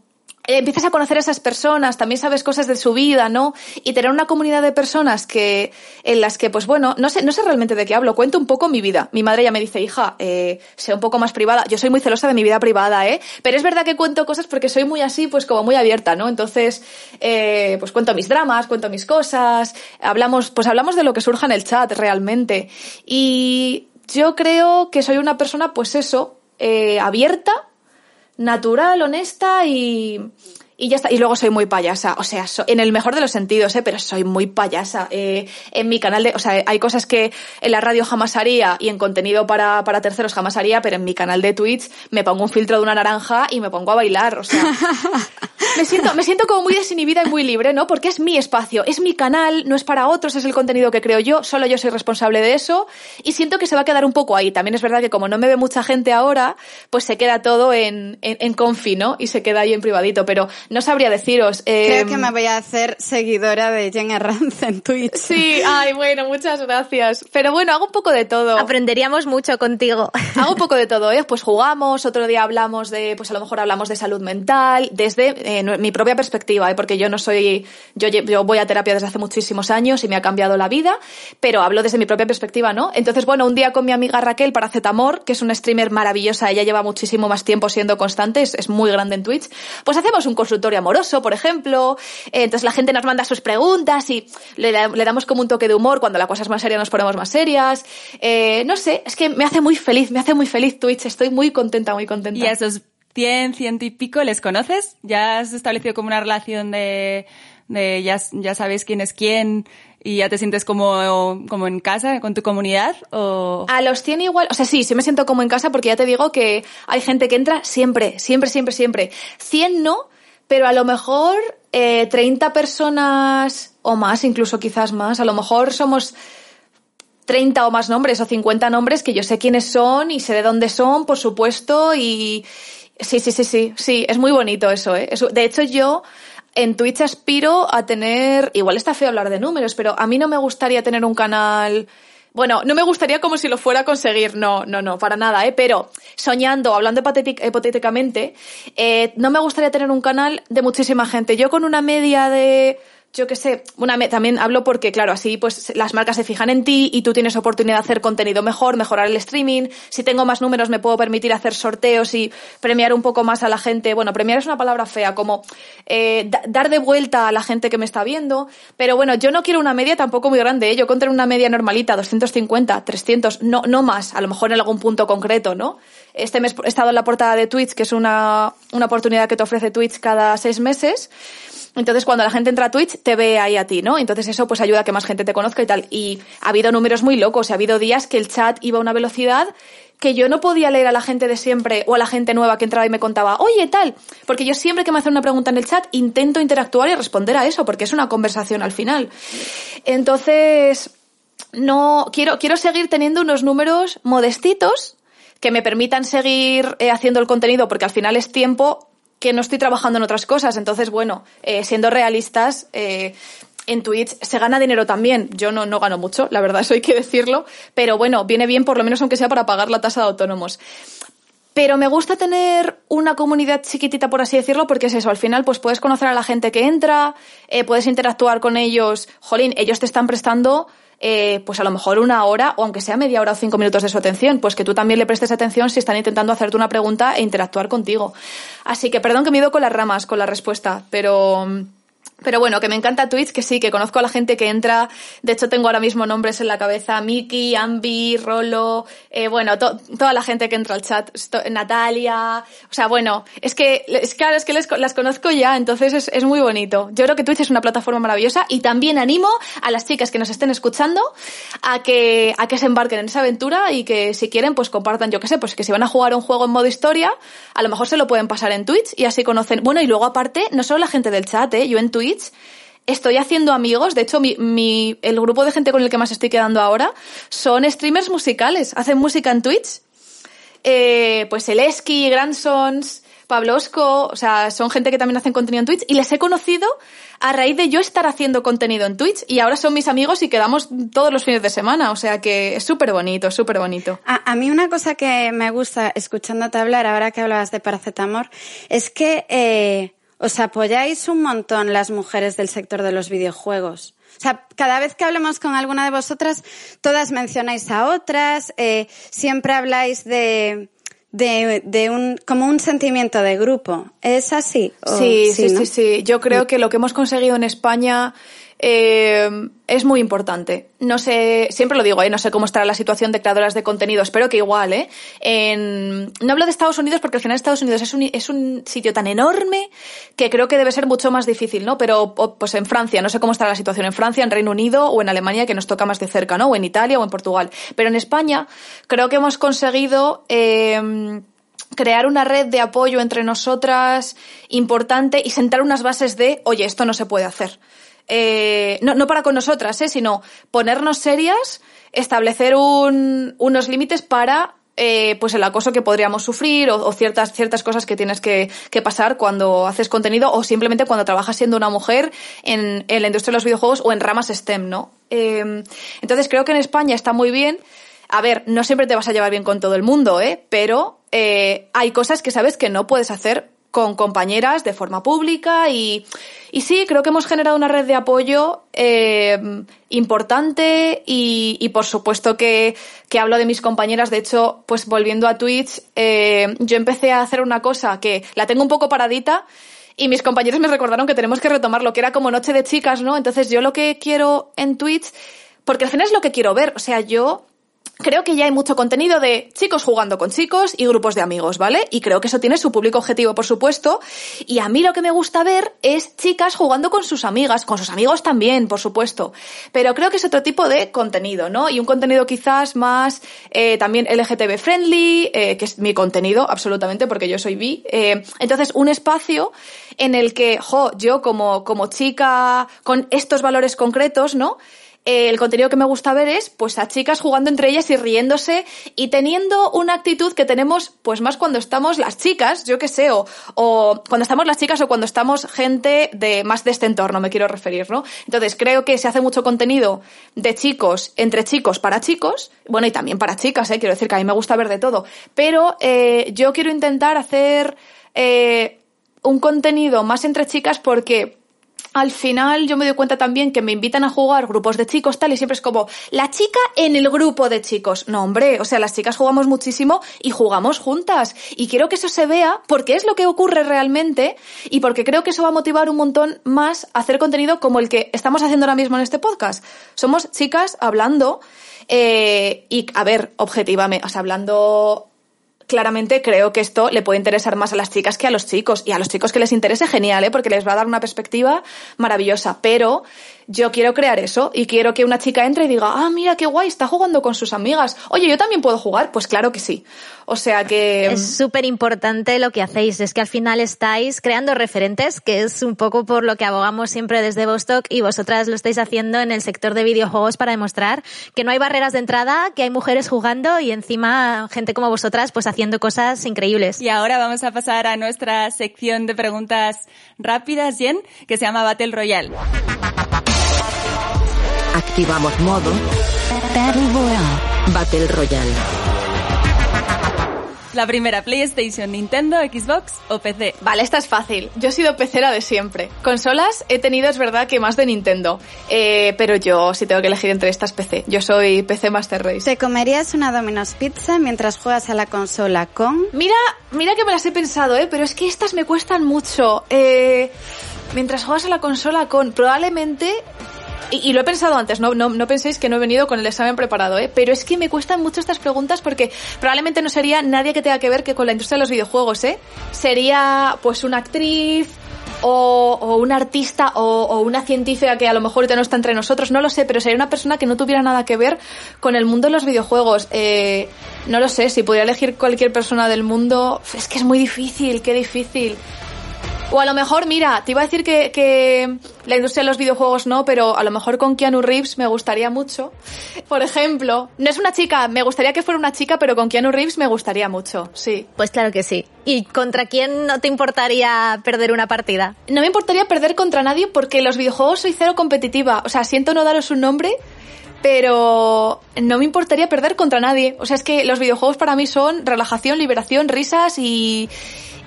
C: empiezas a conocer a esas personas, también sabes cosas de su vida, ¿no? Y tener una comunidad de personas que, en las que, pues bueno, no sé, no sé realmente de qué hablo, cuento un poco mi vida. Mi madre ya me dice, hija, eh, sea un poco más privada. Yo soy muy celosa de mi vida privada, ¿eh? Pero es verdad que cuento cosas porque soy muy así, pues como muy abierta, ¿no? Entonces, eh, pues cuento mis dramas, cuento mis cosas, hablamos, pues hablamos de lo que surja en el chat realmente. Y yo creo que soy una persona, pues eso, eh, abierta, natural, honesta y, y ya está. Y luego soy muy payasa, o sea, so, en el mejor de los sentidos, ¿eh? pero soy muy payasa. Eh, en mi canal de, o sea, hay cosas que en la radio jamás haría y en contenido para, para terceros jamás haría, pero en mi canal de Twitch me pongo un filtro de una naranja y me pongo a bailar, o sea. me siento, me siento como muy desinhibida y muy libre, ¿no? Porque es mi espacio, es mi canal, no es para otros, es el contenido que creo yo, solo yo soy responsable de eso y siento que se va a quedar un poco ahí. También es verdad que como no me ve mucha gente ahora, pues se queda todo en, en, en confi, ¿no? Y se queda ahí en privadito, pero no sabría deciros.
D: Eh, Creo que me voy a hacer seguidora de Jen Arranz en Twitch.
C: Sí, ay, bueno, muchas gracias. Pero bueno, hago un poco de todo.
B: Aprenderíamos mucho contigo.
C: Hago un poco de todo, ¿eh? Pues jugamos, otro día hablamos de, pues a lo mejor hablamos de salud mental, desde eh, mi propia perspectiva, ¿eh? porque yo no soy, yo, yo voy a terapia desde hace muchísimos años y me ha cambiado la vida, pero hablo desde mi propia perspectiva, ¿no? Entonces, bueno, un día con mi amiga Raquel para Zetamor, que es una streamer maravillosa, ella lleva muchísimo más tiempo siendo constante, es, es muy grande en Twitch, pues hacemos un consultorio amoroso, por ejemplo. Entonces la gente nos manda sus preguntas y le, le, damos como un toque de humor. Cuando la cosa es más seria nos ponemos más serias. Eh, no sé, es que me hace muy feliz, me hace muy feliz Twitch. Estoy muy contenta, muy contenta.
E: Y a esos 100, ciento y pico, ¿les conoces? ¿Ya has establecido como una relación de, de ya, ya sabes quién es quién? y ya te sientes como, como en casa con tu comunidad o
C: a los 100 igual o sea sí sí me siento como en casa porque ya te digo que hay gente que entra siempre siempre siempre siempre 100 no pero a lo mejor eh, 30 personas o más incluso quizás más a lo mejor somos 30 o más nombres o 50 nombres que yo sé quiénes son y sé de dónde son por supuesto y sí sí sí sí sí es muy bonito eso eh eso, de hecho yo en Twitch aspiro a tener, igual está feo hablar de números, pero a mí no me gustaría tener un canal, bueno, no me gustaría como si lo fuera a conseguir, no, no, no, para nada, ¿eh? Pero soñando, hablando hipotéticamente, eh, no me gustaría tener un canal de muchísima gente. Yo con una media de yo qué sé, una, también hablo porque, claro, así pues las marcas se fijan en ti y tú tienes oportunidad de hacer contenido mejor, mejorar el streaming. Si tengo más números me puedo permitir hacer sorteos y premiar un poco más a la gente. Bueno, premiar es una palabra fea, como eh, dar de vuelta a la gente que me está viendo. Pero bueno, yo no quiero una media tampoco muy grande. ¿eh? Yo contra una media normalita, 250, 300, no, no más, a lo mejor en algún punto concreto, ¿no? Este mes he estado en la portada de Twitch, que es una, una oportunidad que te ofrece Twitch cada seis meses. Entonces, cuando la gente entra a Twitch, te ve ahí a ti, ¿no? Entonces, eso pues ayuda a que más gente te conozca y tal. Y ha habido números muy locos. Ha habido días que el chat iba a una velocidad que yo no podía leer a la gente de siempre o a la gente nueva que entraba y me contaba, oye, tal. Porque yo siempre que me hacen una pregunta en el chat intento interactuar y responder a eso, porque es una conversación al final. Entonces, no, quiero, quiero seguir teniendo unos números modestitos que me permitan seguir eh, haciendo el contenido, porque al final es tiempo que no estoy trabajando en otras cosas. Entonces, bueno, eh, siendo realistas, eh, en Twitch se gana dinero también. Yo no, no gano mucho, la verdad, eso hay que decirlo. Pero bueno, viene bien por lo menos aunque sea para pagar la tasa de autónomos. Pero me gusta tener una comunidad chiquitita, por así decirlo, porque es eso, al final pues puedes conocer a la gente que entra, puedes interactuar con ellos. Jolín, ellos te están prestando eh, pues a lo mejor una hora o aunque sea media hora o cinco minutos de su atención, pues que tú también le prestes atención si están intentando hacerte una pregunta e interactuar contigo. Así que perdón que me ido con las ramas con la respuesta, pero pero bueno, que me encanta Twitch, que sí, que conozco a la gente que entra. De hecho, tengo ahora mismo nombres en la cabeza. Miki, Ambi, Rolo, eh, bueno, toda la gente que entra al chat. Natalia. O sea, bueno, es que, es claro, es que las conozco ya, entonces es, es, muy bonito. Yo creo que Twitch es una plataforma maravillosa y también animo a las chicas que nos estén escuchando a que, a que se embarquen en esa aventura y que si quieren, pues compartan, yo qué sé, pues que si van a jugar un juego en modo historia, a lo mejor se lo pueden pasar en Twitch y así conocen. Bueno, y luego aparte, no solo la gente del chat, ¿eh? Yo en Twitch estoy haciendo amigos. De hecho, mi, el grupo de gente con el que más estoy quedando ahora son streamers musicales. Hacen música en Twitch. Eh, pues el Esky, Grandsons, Pablosco, o sea, son gente que también hacen contenido en Twitch y les he conocido a raíz de yo estar haciendo contenido en Twitch y ahora son mis amigos y quedamos todos los fines de semana, o sea que es súper bonito, súper bonito.
D: A, mí una cosa que me gusta escuchándote hablar, ahora que hablabas de paracetamol, es que eh, os apoyáis un montón las mujeres del sector de los videojuegos. O sea, cada vez que hablemos con alguna de vosotras, todas mencionáis a otras, eh, siempre habláis de, de, de, un, como un sentimiento de grupo. ¿Es así?
C: Sí, sí, sí, sí, Yo creo que lo que hemos conseguido en España eh, es muy importante. No sé, siempre lo digo, ¿eh? no sé cómo estará la situación de creadoras de contenido, espero que igual, ¿eh? No hablo de Estados Unidos porque al final Estados Unidos es un, es un sitio tan enorme que creo que debe ser mucho más difícil, ¿no? Pero pues en Francia, no sé cómo estará la situación en Francia, en Reino Unido o en Alemania que nos toca más de cerca, ¿no? O en Italia o en Portugal. Pero en España creo que hemos conseguido... Eh, crear una red de apoyo entre nosotras importante y sentar unas bases de, oye, esto no se puede hacer. Eh, no, no para con nosotras, eh, sino ponernos serias, establecer un, unos límites para eh, pues el acoso que podríamos sufrir o, ciertas, ciertas cosas que tienes que, que, pasar cuando haces contenido o simplemente cuando trabajas siendo una mujer en, la industria de los videojuegos o en ramas STEM, ¿no? Eh, entonces creo que en España está muy bien. A ver, no siempre te vas a llevar bien con todo el mundo, ¿eh? Pero eh, hay cosas que sabes que no puedes hacer con compañeras de forma pública y, y sí, creo que hemos generado una red de apoyo eh, importante y, y, por supuesto que, que, hablo de mis compañeras. De hecho, pues volviendo a Twitch, eh, yo empecé a hacer una cosa que la tengo un poco paradita y mis compañeros me recordaron que tenemos que retomar lo que era como noche de chicas, ¿no? Entonces yo lo que quiero en Twitch, porque al final es lo que quiero ver, o sea, yo creo que ya hay mucho contenido de chicos jugando con chicos y grupos de amigos, ¿vale? Y creo que eso tiene su público objetivo, por supuesto. Y a mí lo que me gusta ver es chicas jugando con sus amigas, con sus amigos también, por supuesto. Pero creo que es otro tipo de contenido, ¿no? Y un contenido quizás más eh, también LGTB friendly, eh, que es mi contenido, absolutamente, porque yo soy bi. Eh, entonces, un espacio en el que, jo, yo como, como chica con estos valores concretos, ¿no? El contenido que me gusta ver es pues a chicas jugando entre ellas y riéndose y teniendo una actitud que tenemos pues más cuando estamos las chicas, yo qué sé, o, o, cuando estamos las chicas o cuando estamos gente de más de este entorno, me quiero referir, ¿no? Entonces creo que se hace mucho contenido de chicos, entre chicos, para chicos, bueno, y también para chicas, ¿eh? quiero decir que a mí me gusta ver de todo, pero eh, yo quiero intentar hacer eh, un contenido más entre chicas porque al final yo me doy cuenta también que me invitan a jugar grupos de chicos tal y siempre es como la chica en el grupo de chicos. No, hombre, o sea, las chicas jugamos muchísimo y jugamos juntas. Y quiero que eso se vea porque es lo que ocurre realmente y porque creo que eso va a motivar un montón más a hacer contenido como el que estamos haciendo ahora mismo en este podcast. Somos chicas hablando eh, y, a ver, objetivamente, o sea, hablando claramente creo que esto le puede interesar más a las chicas que a los chicos. Y a los chicos que les interese, genial, ¿eh? porque les va a dar una perspectiva maravillosa. Pero yo quiero crear eso y quiero que una chica entre y diga, ah, mira qué guay, está jugando con sus amigas. Oye, yo también puedo jugar. Pues claro que sí. O sea que...
B: Es mm, súper importante lo que hacéis. Es que al final estáis creando referentes, que es un poco por lo que abogamos siempre desde Vostok y vosotras lo estáis haciendo en el sector de videojuegos para demostrar que no hay barreras de entrada, que hay mujeres jugando y encima gente como vosotras pues haciendo cosas increíbles.
E: Y ahora vamos a pasar a nuestra sección de preguntas rápidas, Jen, que se llama Battle Royale.
F: Activamos modo Battle Royale. Battle Royale.
E: La primera, PlayStation, Nintendo, Xbox o PC.
C: Vale, esta es fácil. Yo he sido pecera de siempre. Consolas he tenido, es verdad, que más de Nintendo. Eh, pero yo, si tengo que elegir entre estas, PC. Yo soy PC Master Race.
D: ¿Te comerías una Domino's Pizza mientras juegas a la consola con...?
C: Mira, mira que me las he pensado, ¿eh? Pero es que estas me cuestan mucho. Eh, mientras juegas a la consola con... Probablemente y, lo he pensado antes, no, no, penséis que no he venido con el examen preparado, ¿eh? pero es que me cuestan mucho estas preguntas porque probablemente no sería nadie que tenga que ver que con la industria de los videojuegos, ¿eh? Sería pues una actriz, o, o un artista o, o, una científica que a lo mejor no está entre nosotros, no lo sé, pero sería una persona que no tuviera nada que ver con el mundo de los videojuegos. Eh, no lo sé, si pudiera elegir cualquier persona del mundo, es que es muy difícil, qué difícil. O a lo mejor, mira, te iba a decir que, que, la industria de los videojuegos no, pero a lo mejor con Keanu Reeves me gustaría mucho. Por ejemplo, no es una chica, me gustaría que fuera una chica, pero con Keanu Reeves me gustaría mucho, sí.
B: Pues claro que sí. ¿Y contra quién no te importaría perder una partida?
C: No me importaría perder contra nadie porque los videojuegos soy cero competitiva. O sea, siento no daros un nombre, pero no me importaría perder contra nadie. O sea, es que los videojuegos para mí son relajación, liberación, risas y,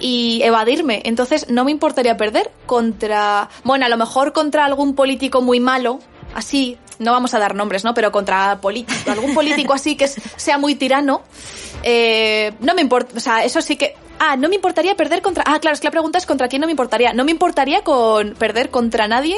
C: y evadirme. Entonces no me importaría perder contra, bueno, a lo mejor contra algún político muy malo, así, no vamos a dar nombres, ¿no? Pero contra político, algún político así que sea muy tirano, eh, no me importa, o sea, eso sí que, ah, no me importaría perder contra, ah, claro, es que la pregunta es contra quién no me importaría, no me importaría con perder contra nadie,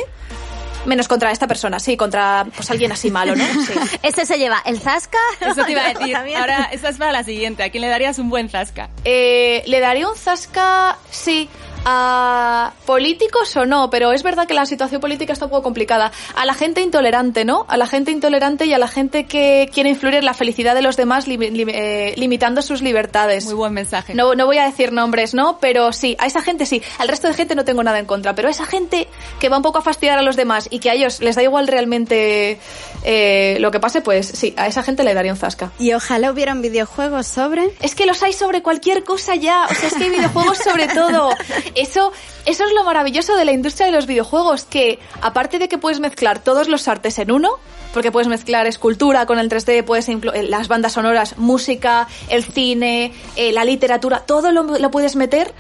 C: Menos contra esta persona, sí, contra pues alguien así malo, ¿no? Sí.
B: Este se lleva el zasca.
E: Eso te iba a decir. Ahora, esta es para la siguiente. ¿A quién le darías un buen zasca?
C: Eh, le daría un zasca, sí, a políticos o no, pero es verdad que la situación política está un poco complicada. A la gente intolerante, ¿no? A la gente intolerante y a la gente que quiere influir en la felicidad de los demás eh, limitando sus libertades.
E: Muy buen mensaje.
C: No, no voy a decir nombres, ¿no? Pero sí, a esa gente sí. Al resto de gente no tengo nada en contra, pero a esa gente que va un poco a fastidiar a los demás y que a ellos les da igual realmente eh, lo que pase, pues sí, a esa gente le daría un zasca.
D: Y ojalá hubiera un videojuego sobre...
C: Es que los hay sobre cualquier cosa ya, o sea, es que hay videojuegos sobre todo. Eso, eso es lo maravilloso de la industria de los videojuegos, que aparte de que puedes mezclar todos los artes en uno, porque puedes mezclar escultura con el 3D, puedes eh, las bandas sonoras, música, el cine, eh, la literatura, todo lo, lo puedes meter.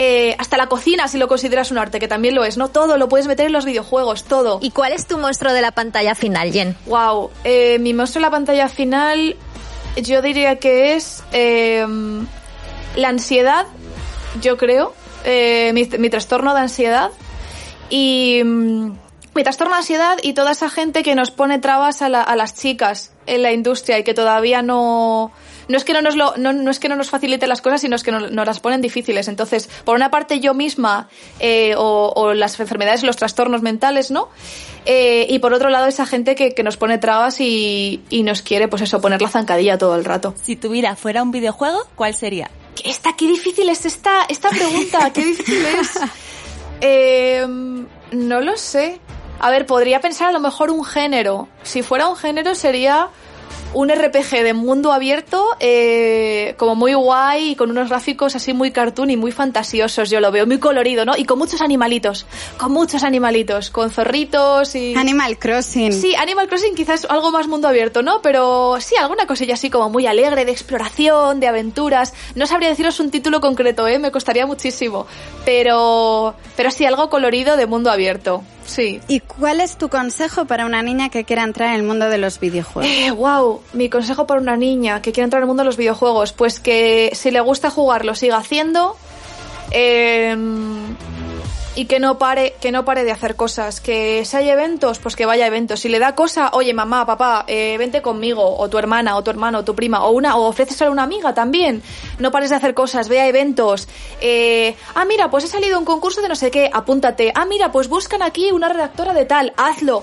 C: Eh, hasta la cocina, si lo consideras un arte, que también lo es, ¿no? Todo lo puedes meter en los videojuegos, todo.
B: ¿Y cuál es tu monstruo de la pantalla final, Jen?
C: Wow, eh, mi monstruo de la pantalla final, yo diría que es eh, la ansiedad, yo creo eh, mi, mi, trastorno de ansiedad y mm, mi trastorno de ansiedad y toda esa gente que nos pone trabas a, la, a las chicas en la industria y que todavía no no es que no nos lo, no, no es que no nos facilite las cosas, sino es que nos, nos las ponen difíciles. Entonces, por una parte yo misma eh, o, o, las enfermedades, los trastornos mentales, ¿no? Eh, y por otro lado esa gente que, que nos pone trabas y, y, nos quiere, pues eso, poner la zancadilla todo el rato.
E: Si tu vida fuera un videojuego, ¿cuál sería?
C: Esta, qué difícil es esta, esta pregunta, qué difícil es. Eh, no lo sé. A ver, podría pensar a lo mejor un género. Si fuera un género sería un RPG de mundo abierto, eh, como muy guay y con unos gráficos así muy cartoon y muy fantasiosos. Yo lo veo muy colorido, ¿no? Y con muchos animalitos, con muchos animalitos, con zorritos y.
D: Animal Crossing.
C: Sí, Animal Crossing quizás algo más mundo abierto, ¿no? Pero sí, alguna cosilla así como muy alegre, de exploración, de aventuras. No sabría deciros un título concreto, ¿eh? Me costaría muchísimo. Pero, pero sí, algo colorido de mundo abierto. Sí.
D: ¿Y cuál es tu consejo para una niña que quiera entrar en el mundo de los videojuegos?
C: Eh, wow, mi consejo para una niña que quiera entrar en el mundo de los videojuegos, pues que si le gusta jugar lo siga haciendo. Eh, y que no pare, que no pare de hacer cosas. Que si hay eventos, pues que vaya a eventos. Si le da cosa, oye mamá, papá, eh, vente conmigo, o tu hermana, o tu hermano, o tu prima, o una, o ofreces a una amiga también. No pares de hacer cosas, ve a eventos. Eh, ah, mira, pues he salido un concurso de no sé qué, apúntate. Ah, mira, pues buscan aquí una redactora de tal, hazlo.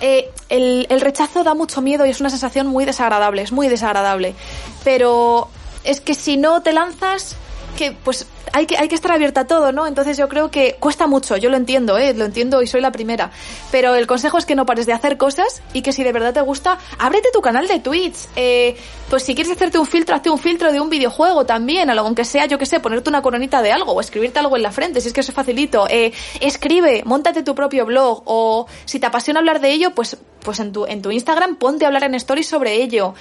C: Eh, el, el rechazo da mucho miedo y es una sensación muy desagradable, es muy desagradable. Pero es que si no te lanzas, que pues hay que, hay que estar abierta a todo, ¿no? Entonces yo creo que cuesta mucho, yo lo entiendo, ¿eh? Lo entiendo y soy la primera. Pero el consejo es que no pares de hacer cosas y que si de verdad te gusta, ábrete tu canal de Twitch. Eh, pues si quieres hacerte un filtro, hazte un filtro de un videojuego también, algo aunque sea, yo que sé, ponerte una coronita de algo o escribirte algo en la frente, si es que eso es facilito. Eh, escribe, montate tu propio blog o si te apasiona hablar de ello, pues, pues en tu, en tu Instagram ponte a hablar en stories sobre ello.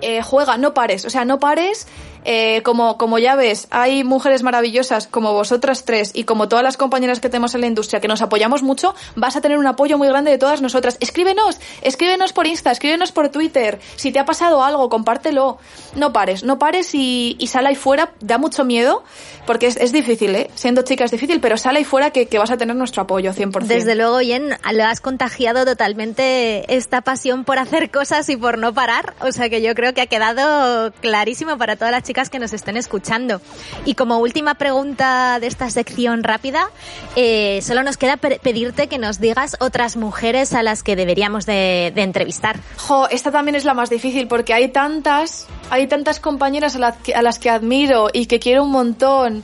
C: Eh, juega, no pares, o sea, no pares eh, como, como ya ves, hay mujeres maravillosas como vosotras tres y como todas las compañeras que tenemos en la industria que nos apoyamos mucho, vas a tener un apoyo muy grande de todas nosotras. Escríbenos, escríbenos por Insta, escríbenos por Twitter. Si te ha pasado algo, compártelo. No pares, no pares y, y sal ahí fuera. Da mucho miedo porque es, es difícil, ¿eh? Siendo chica es difícil, pero sal ahí fuera que, que vas a tener nuestro apoyo 100%.
B: Desde luego, Jen, lo has contagiado totalmente esta pasión por hacer cosas y por no parar. O sea que yo creo que ha quedado clarísimo para todas las chicas que nos estén escuchando. Y como última pregunta de esta sección rápida, eh, solo nos queda pe- pedirte que nos digas otras mujeres a las que deberíamos de, entrevistar.
C: Jo, esta también es la más difícil porque hay tantas, hay tantas compañeras a, las que- a las que admiro y que quiero un montón.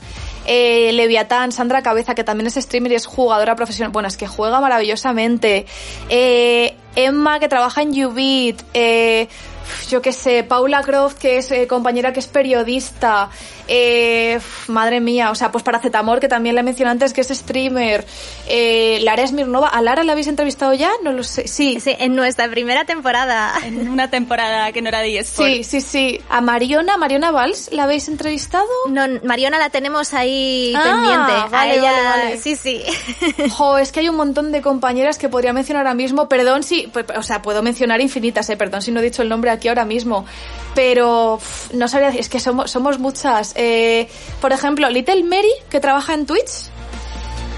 C: Eh, Leviatán, Sandra Cabeza, que también es streamer y es jugadora profesional. Bueno, es que juega maravillosamente. Eh, Emma, que trabaja en Ubit. Yo qué sé, Paula Croft, que es eh, compañera que es periodista. Eh, madre mía, o sea, pues Paracetamor, que también la mencioné antes, que es streamer. Eh, Lara Smirnova. ¿A Lara la habéis entrevistado ya? No lo sé. Sí.
B: Sí, en nuestra primera temporada.
E: En una temporada que no era de eSport.
C: Sí, sí, sí. A Mariona, Mariona Valls, ¿la habéis entrevistado?
B: No, Mariona la tenemos ahí
C: Ah,
B: pendiente. A
C: vale,
B: ella-
C: vale, vale.
B: Sí, sí.
C: Jo, es que hay un montón de compañeras que podría mencionar ahora mismo. Perdón si, pues, o sea, puedo mencionar infinitas, eh, perdón si no he dicho el nombre aquí ahora mismo. Pero no sabría decir, es que somos, somos muchas. Eh, por ejemplo, Little Mary, que trabaja en Twitch.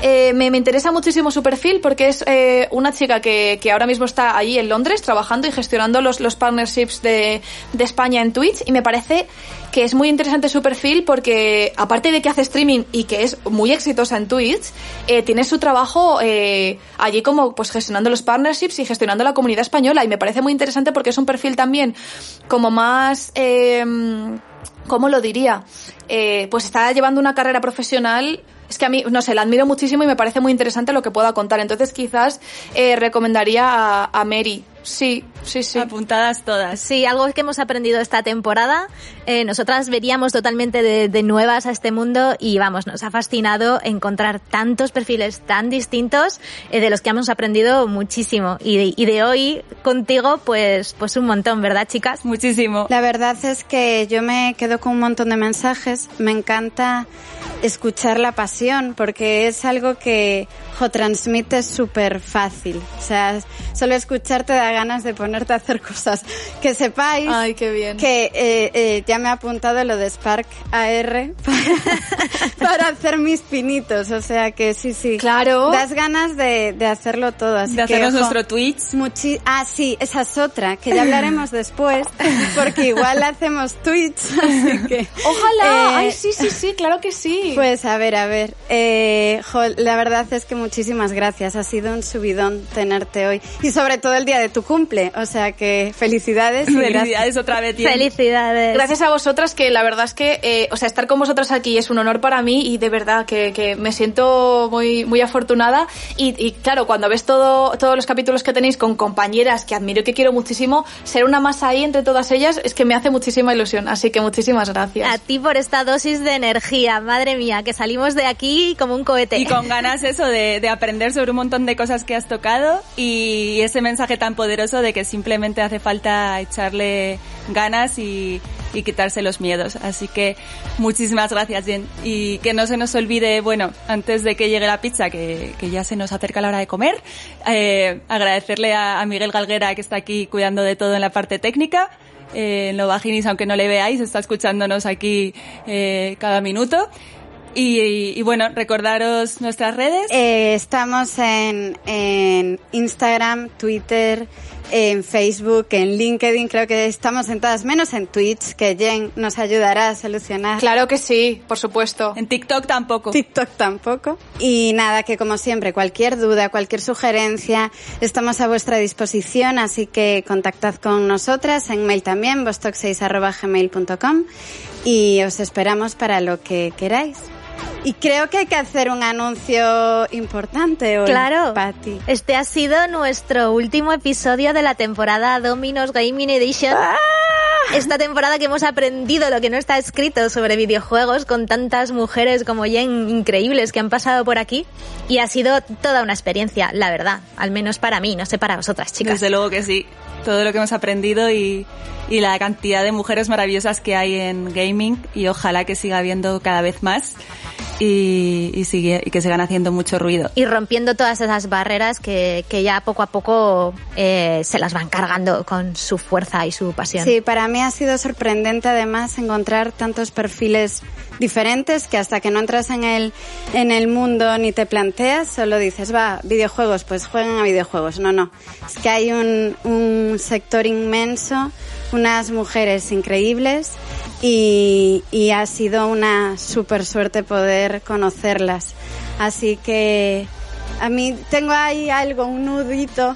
C: Eh, me, interesa muchísimo su perfil porque es eh, una chica que, que ahora mismo está allí en Londres trabajando y gestionando los, los partnerships de, de España en Twitch y me parece que es muy interesante su perfil porque aparte de que hace streaming y que es muy exitosa en Twitch, eh, tiene su trabajo eh, allí como pues gestionando los partnerships y gestionando la comunidad española y me parece muy interesante porque es un perfil también como más... Eh, ¿Cómo lo diría? Eh, pues está llevando una carrera profesional es que a mí, no sé, la admiro muchísimo y me parece muy interesante lo que pueda contar. Entonces quizás eh, recomendaría a, a Mary. Sí, sí, sí.
E: Apuntadas todas.
B: Sí, algo que hemos aprendido esta temporada. Eh, nosotras veríamos totalmente de, de nuevas a este mundo y vamos, nos ha fascinado encontrar tantos perfiles tan distintos eh, de los que hemos aprendido muchísimo. Y de, y de hoy contigo, pues, pues un montón, ¿verdad, chicas?
E: Muchísimo.
D: La verdad es que yo me quedo con un montón de mensajes. Me encanta escuchar la pasión porque es algo que jo, transmite súper fácil. O sea, solo escucharte da ganas de ponerte a hacer cosas. Que sepáis
C: Ay, qué bien.
D: que eh, eh, ya me ha apuntado lo de Spark AR para, para hacer mis pinitos. O sea que sí, sí.
C: Claro.
D: Das ganas de, de hacerlo todo. Así
E: De hacernos nuestro Twitch.
D: Muchi ah, sí, esa es otra, que ya hablaremos después, porque igual hacemos Twitch, así que...
C: Ojalá.
D: Eh,
C: Ay, sí, sí, sí, claro que sí.
D: Pues a ver, a ver. Eh, jo, la verdad es que muchísimas gracias. Ha sido un subidón tenerte hoy. Y sobre todo el día de tu cumple. O sea que felicidades. y
E: Felicidades
D: gracias.
E: otra vez. Jen.
B: Felicidades.
C: Gracias a vosotras, que la verdad es que, eh, o sea, estar con vosotras aquí es un honor para mí y de verdad que, que me siento muy, muy afortunada. Y, y claro, cuando ves todo, todos los capítulos que tenéis con compañeras que admiro y que quiero muchísimo, ser una más ahí entre todas ellas es que me hace muchísima ilusión. Así que muchísimas gracias.
B: A ti por esta dosis de energía, madre mía, que salimos de aquí como un cohete.
E: Y con ganas eso de, de aprender sobre un montón de cosas que has tocado y ese mensaje tan poderoso de que simplemente hace falta echarle ganas y, quitarse los miedos. Así que muchísimas gracias, Jen. Y que no se nos olvide, bueno, antes de que llegue la pizza, que, que ya se nos acerca la hora de comer, eh, agradecerle a, a Miguel Galguera que está aquí cuidando de todo en la parte técnica. Eh, en lo vaginis, aunque no le veáis, está escuchándonos aquí eh, cada minuto. Y, y, y bueno, recordaros nuestras redes.
D: Eh, estamos en, en Instagram, Twitter, en Facebook, en LinkedIn, creo que estamos en todas, menos en Twitch, que Jen nos ayudará a solucionar.
C: Claro que sí, por supuesto.
E: En TikTok tampoco.
D: TikTok tampoco. Y nada, que como siempre, cualquier duda, cualquier sugerencia, estamos a vuestra disposición, así que contactad con nosotras, en mail también, vostoc6.gmail.com y os esperamos para lo que queráis. Y creo que hay que hacer un anuncio importante hoy,
B: Claro.
D: Patti.
B: Este ha sido nuestro último episodio de la temporada Dominos Gaming Edition.
D: ¡Ah!
B: Esta temporada que hemos aprendido lo que no está escrito sobre videojuegos con tantas mujeres como Jen increíbles que han pasado por aquí. Y ha sido toda una experiencia, la verdad. Al menos para mí, no sé para vosotras, chicas.
E: Desde luego que sí. Todo lo que hemos aprendido y, y la cantidad de mujeres maravillosas que hay en gaming y ojalá que siga habiendo cada vez más y, y, sigue, y que sigan haciendo mucho ruido.
B: y rompiendo todas esas barreras que, que ya poco a poco eh, se las van cargando con su fuerza y su pasión.
D: Sí, para mí ha sido sorprendente además encontrar tantos perfiles diferentes que hasta que no entras en el, en el mundo ni te planteas, solo dices, va, videojuegos, pues jueguen a videojuegos. No, no. Es que hay un, un sector inmenso, unas mujeres increíbles y, y ha sido una super suerte poder conocerlas. Así que a mí tengo ahí algo, un nudito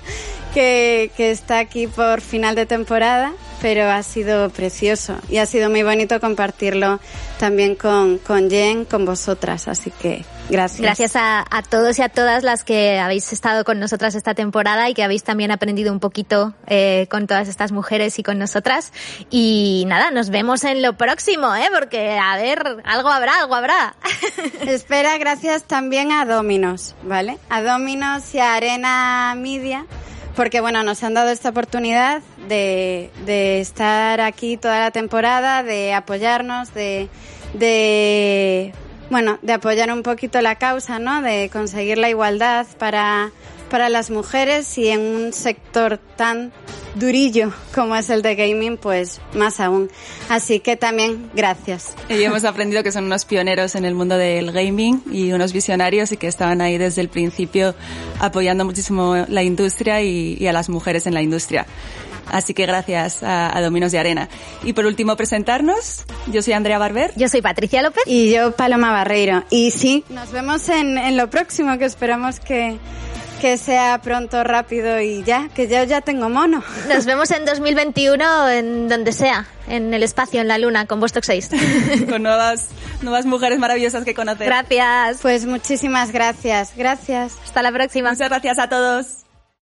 D: que, que está aquí por final de temporada, pero ha sido precioso y ha sido muy bonito compartirlo también con, con Jen, con vosotras. Así que gracias.
B: Gracias a, a todos y a todas las que habéis estado con nosotras esta temporada y que habéis también aprendido un poquito eh, con todas estas mujeres y con nosotras. Y nada, nos vemos en lo próximo, ¿eh? Porque, a ver, algo habrá, algo habrá.
D: Espera, gracias también a Dominos, ¿vale? A Dominos y a Arena Media, porque bueno, nos han dado esta oportunidad de, de estar aquí toda la temporada, de apoyarnos, de, de, bueno, de apoyar un poquito la causa, ¿no? De conseguir la igualdad para, para las mujeres y en un sector tan durillo como es el de gaming, pues más aún. Así que también gracias.
E: Y hemos aprendido que son unos pioneros en el mundo del gaming y unos visionarios y que estaban ahí desde el principio apoyando muchísimo la industria y, y a las mujeres en la industria. Así que gracias a, a, Dominos de Arena. Y por último, presentarnos. Yo soy Andrea Barber.
B: Yo soy Patricia López.
D: Y yo, Paloma Barreiro. Y sí, nos vemos en, en lo próximo, que esperamos que, que sea pronto, rápido y ya, que yo ya tengo mono.
B: Nos vemos en 2021 en donde sea, en el espacio, en la luna, con Vostok 6.
E: con nuevas, nuevas mujeres maravillosas que conocer.
B: Gracias.
D: Pues muchísimas gracias. Gracias.
B: Hasta la próxima.
E: Muchas gracias a todos.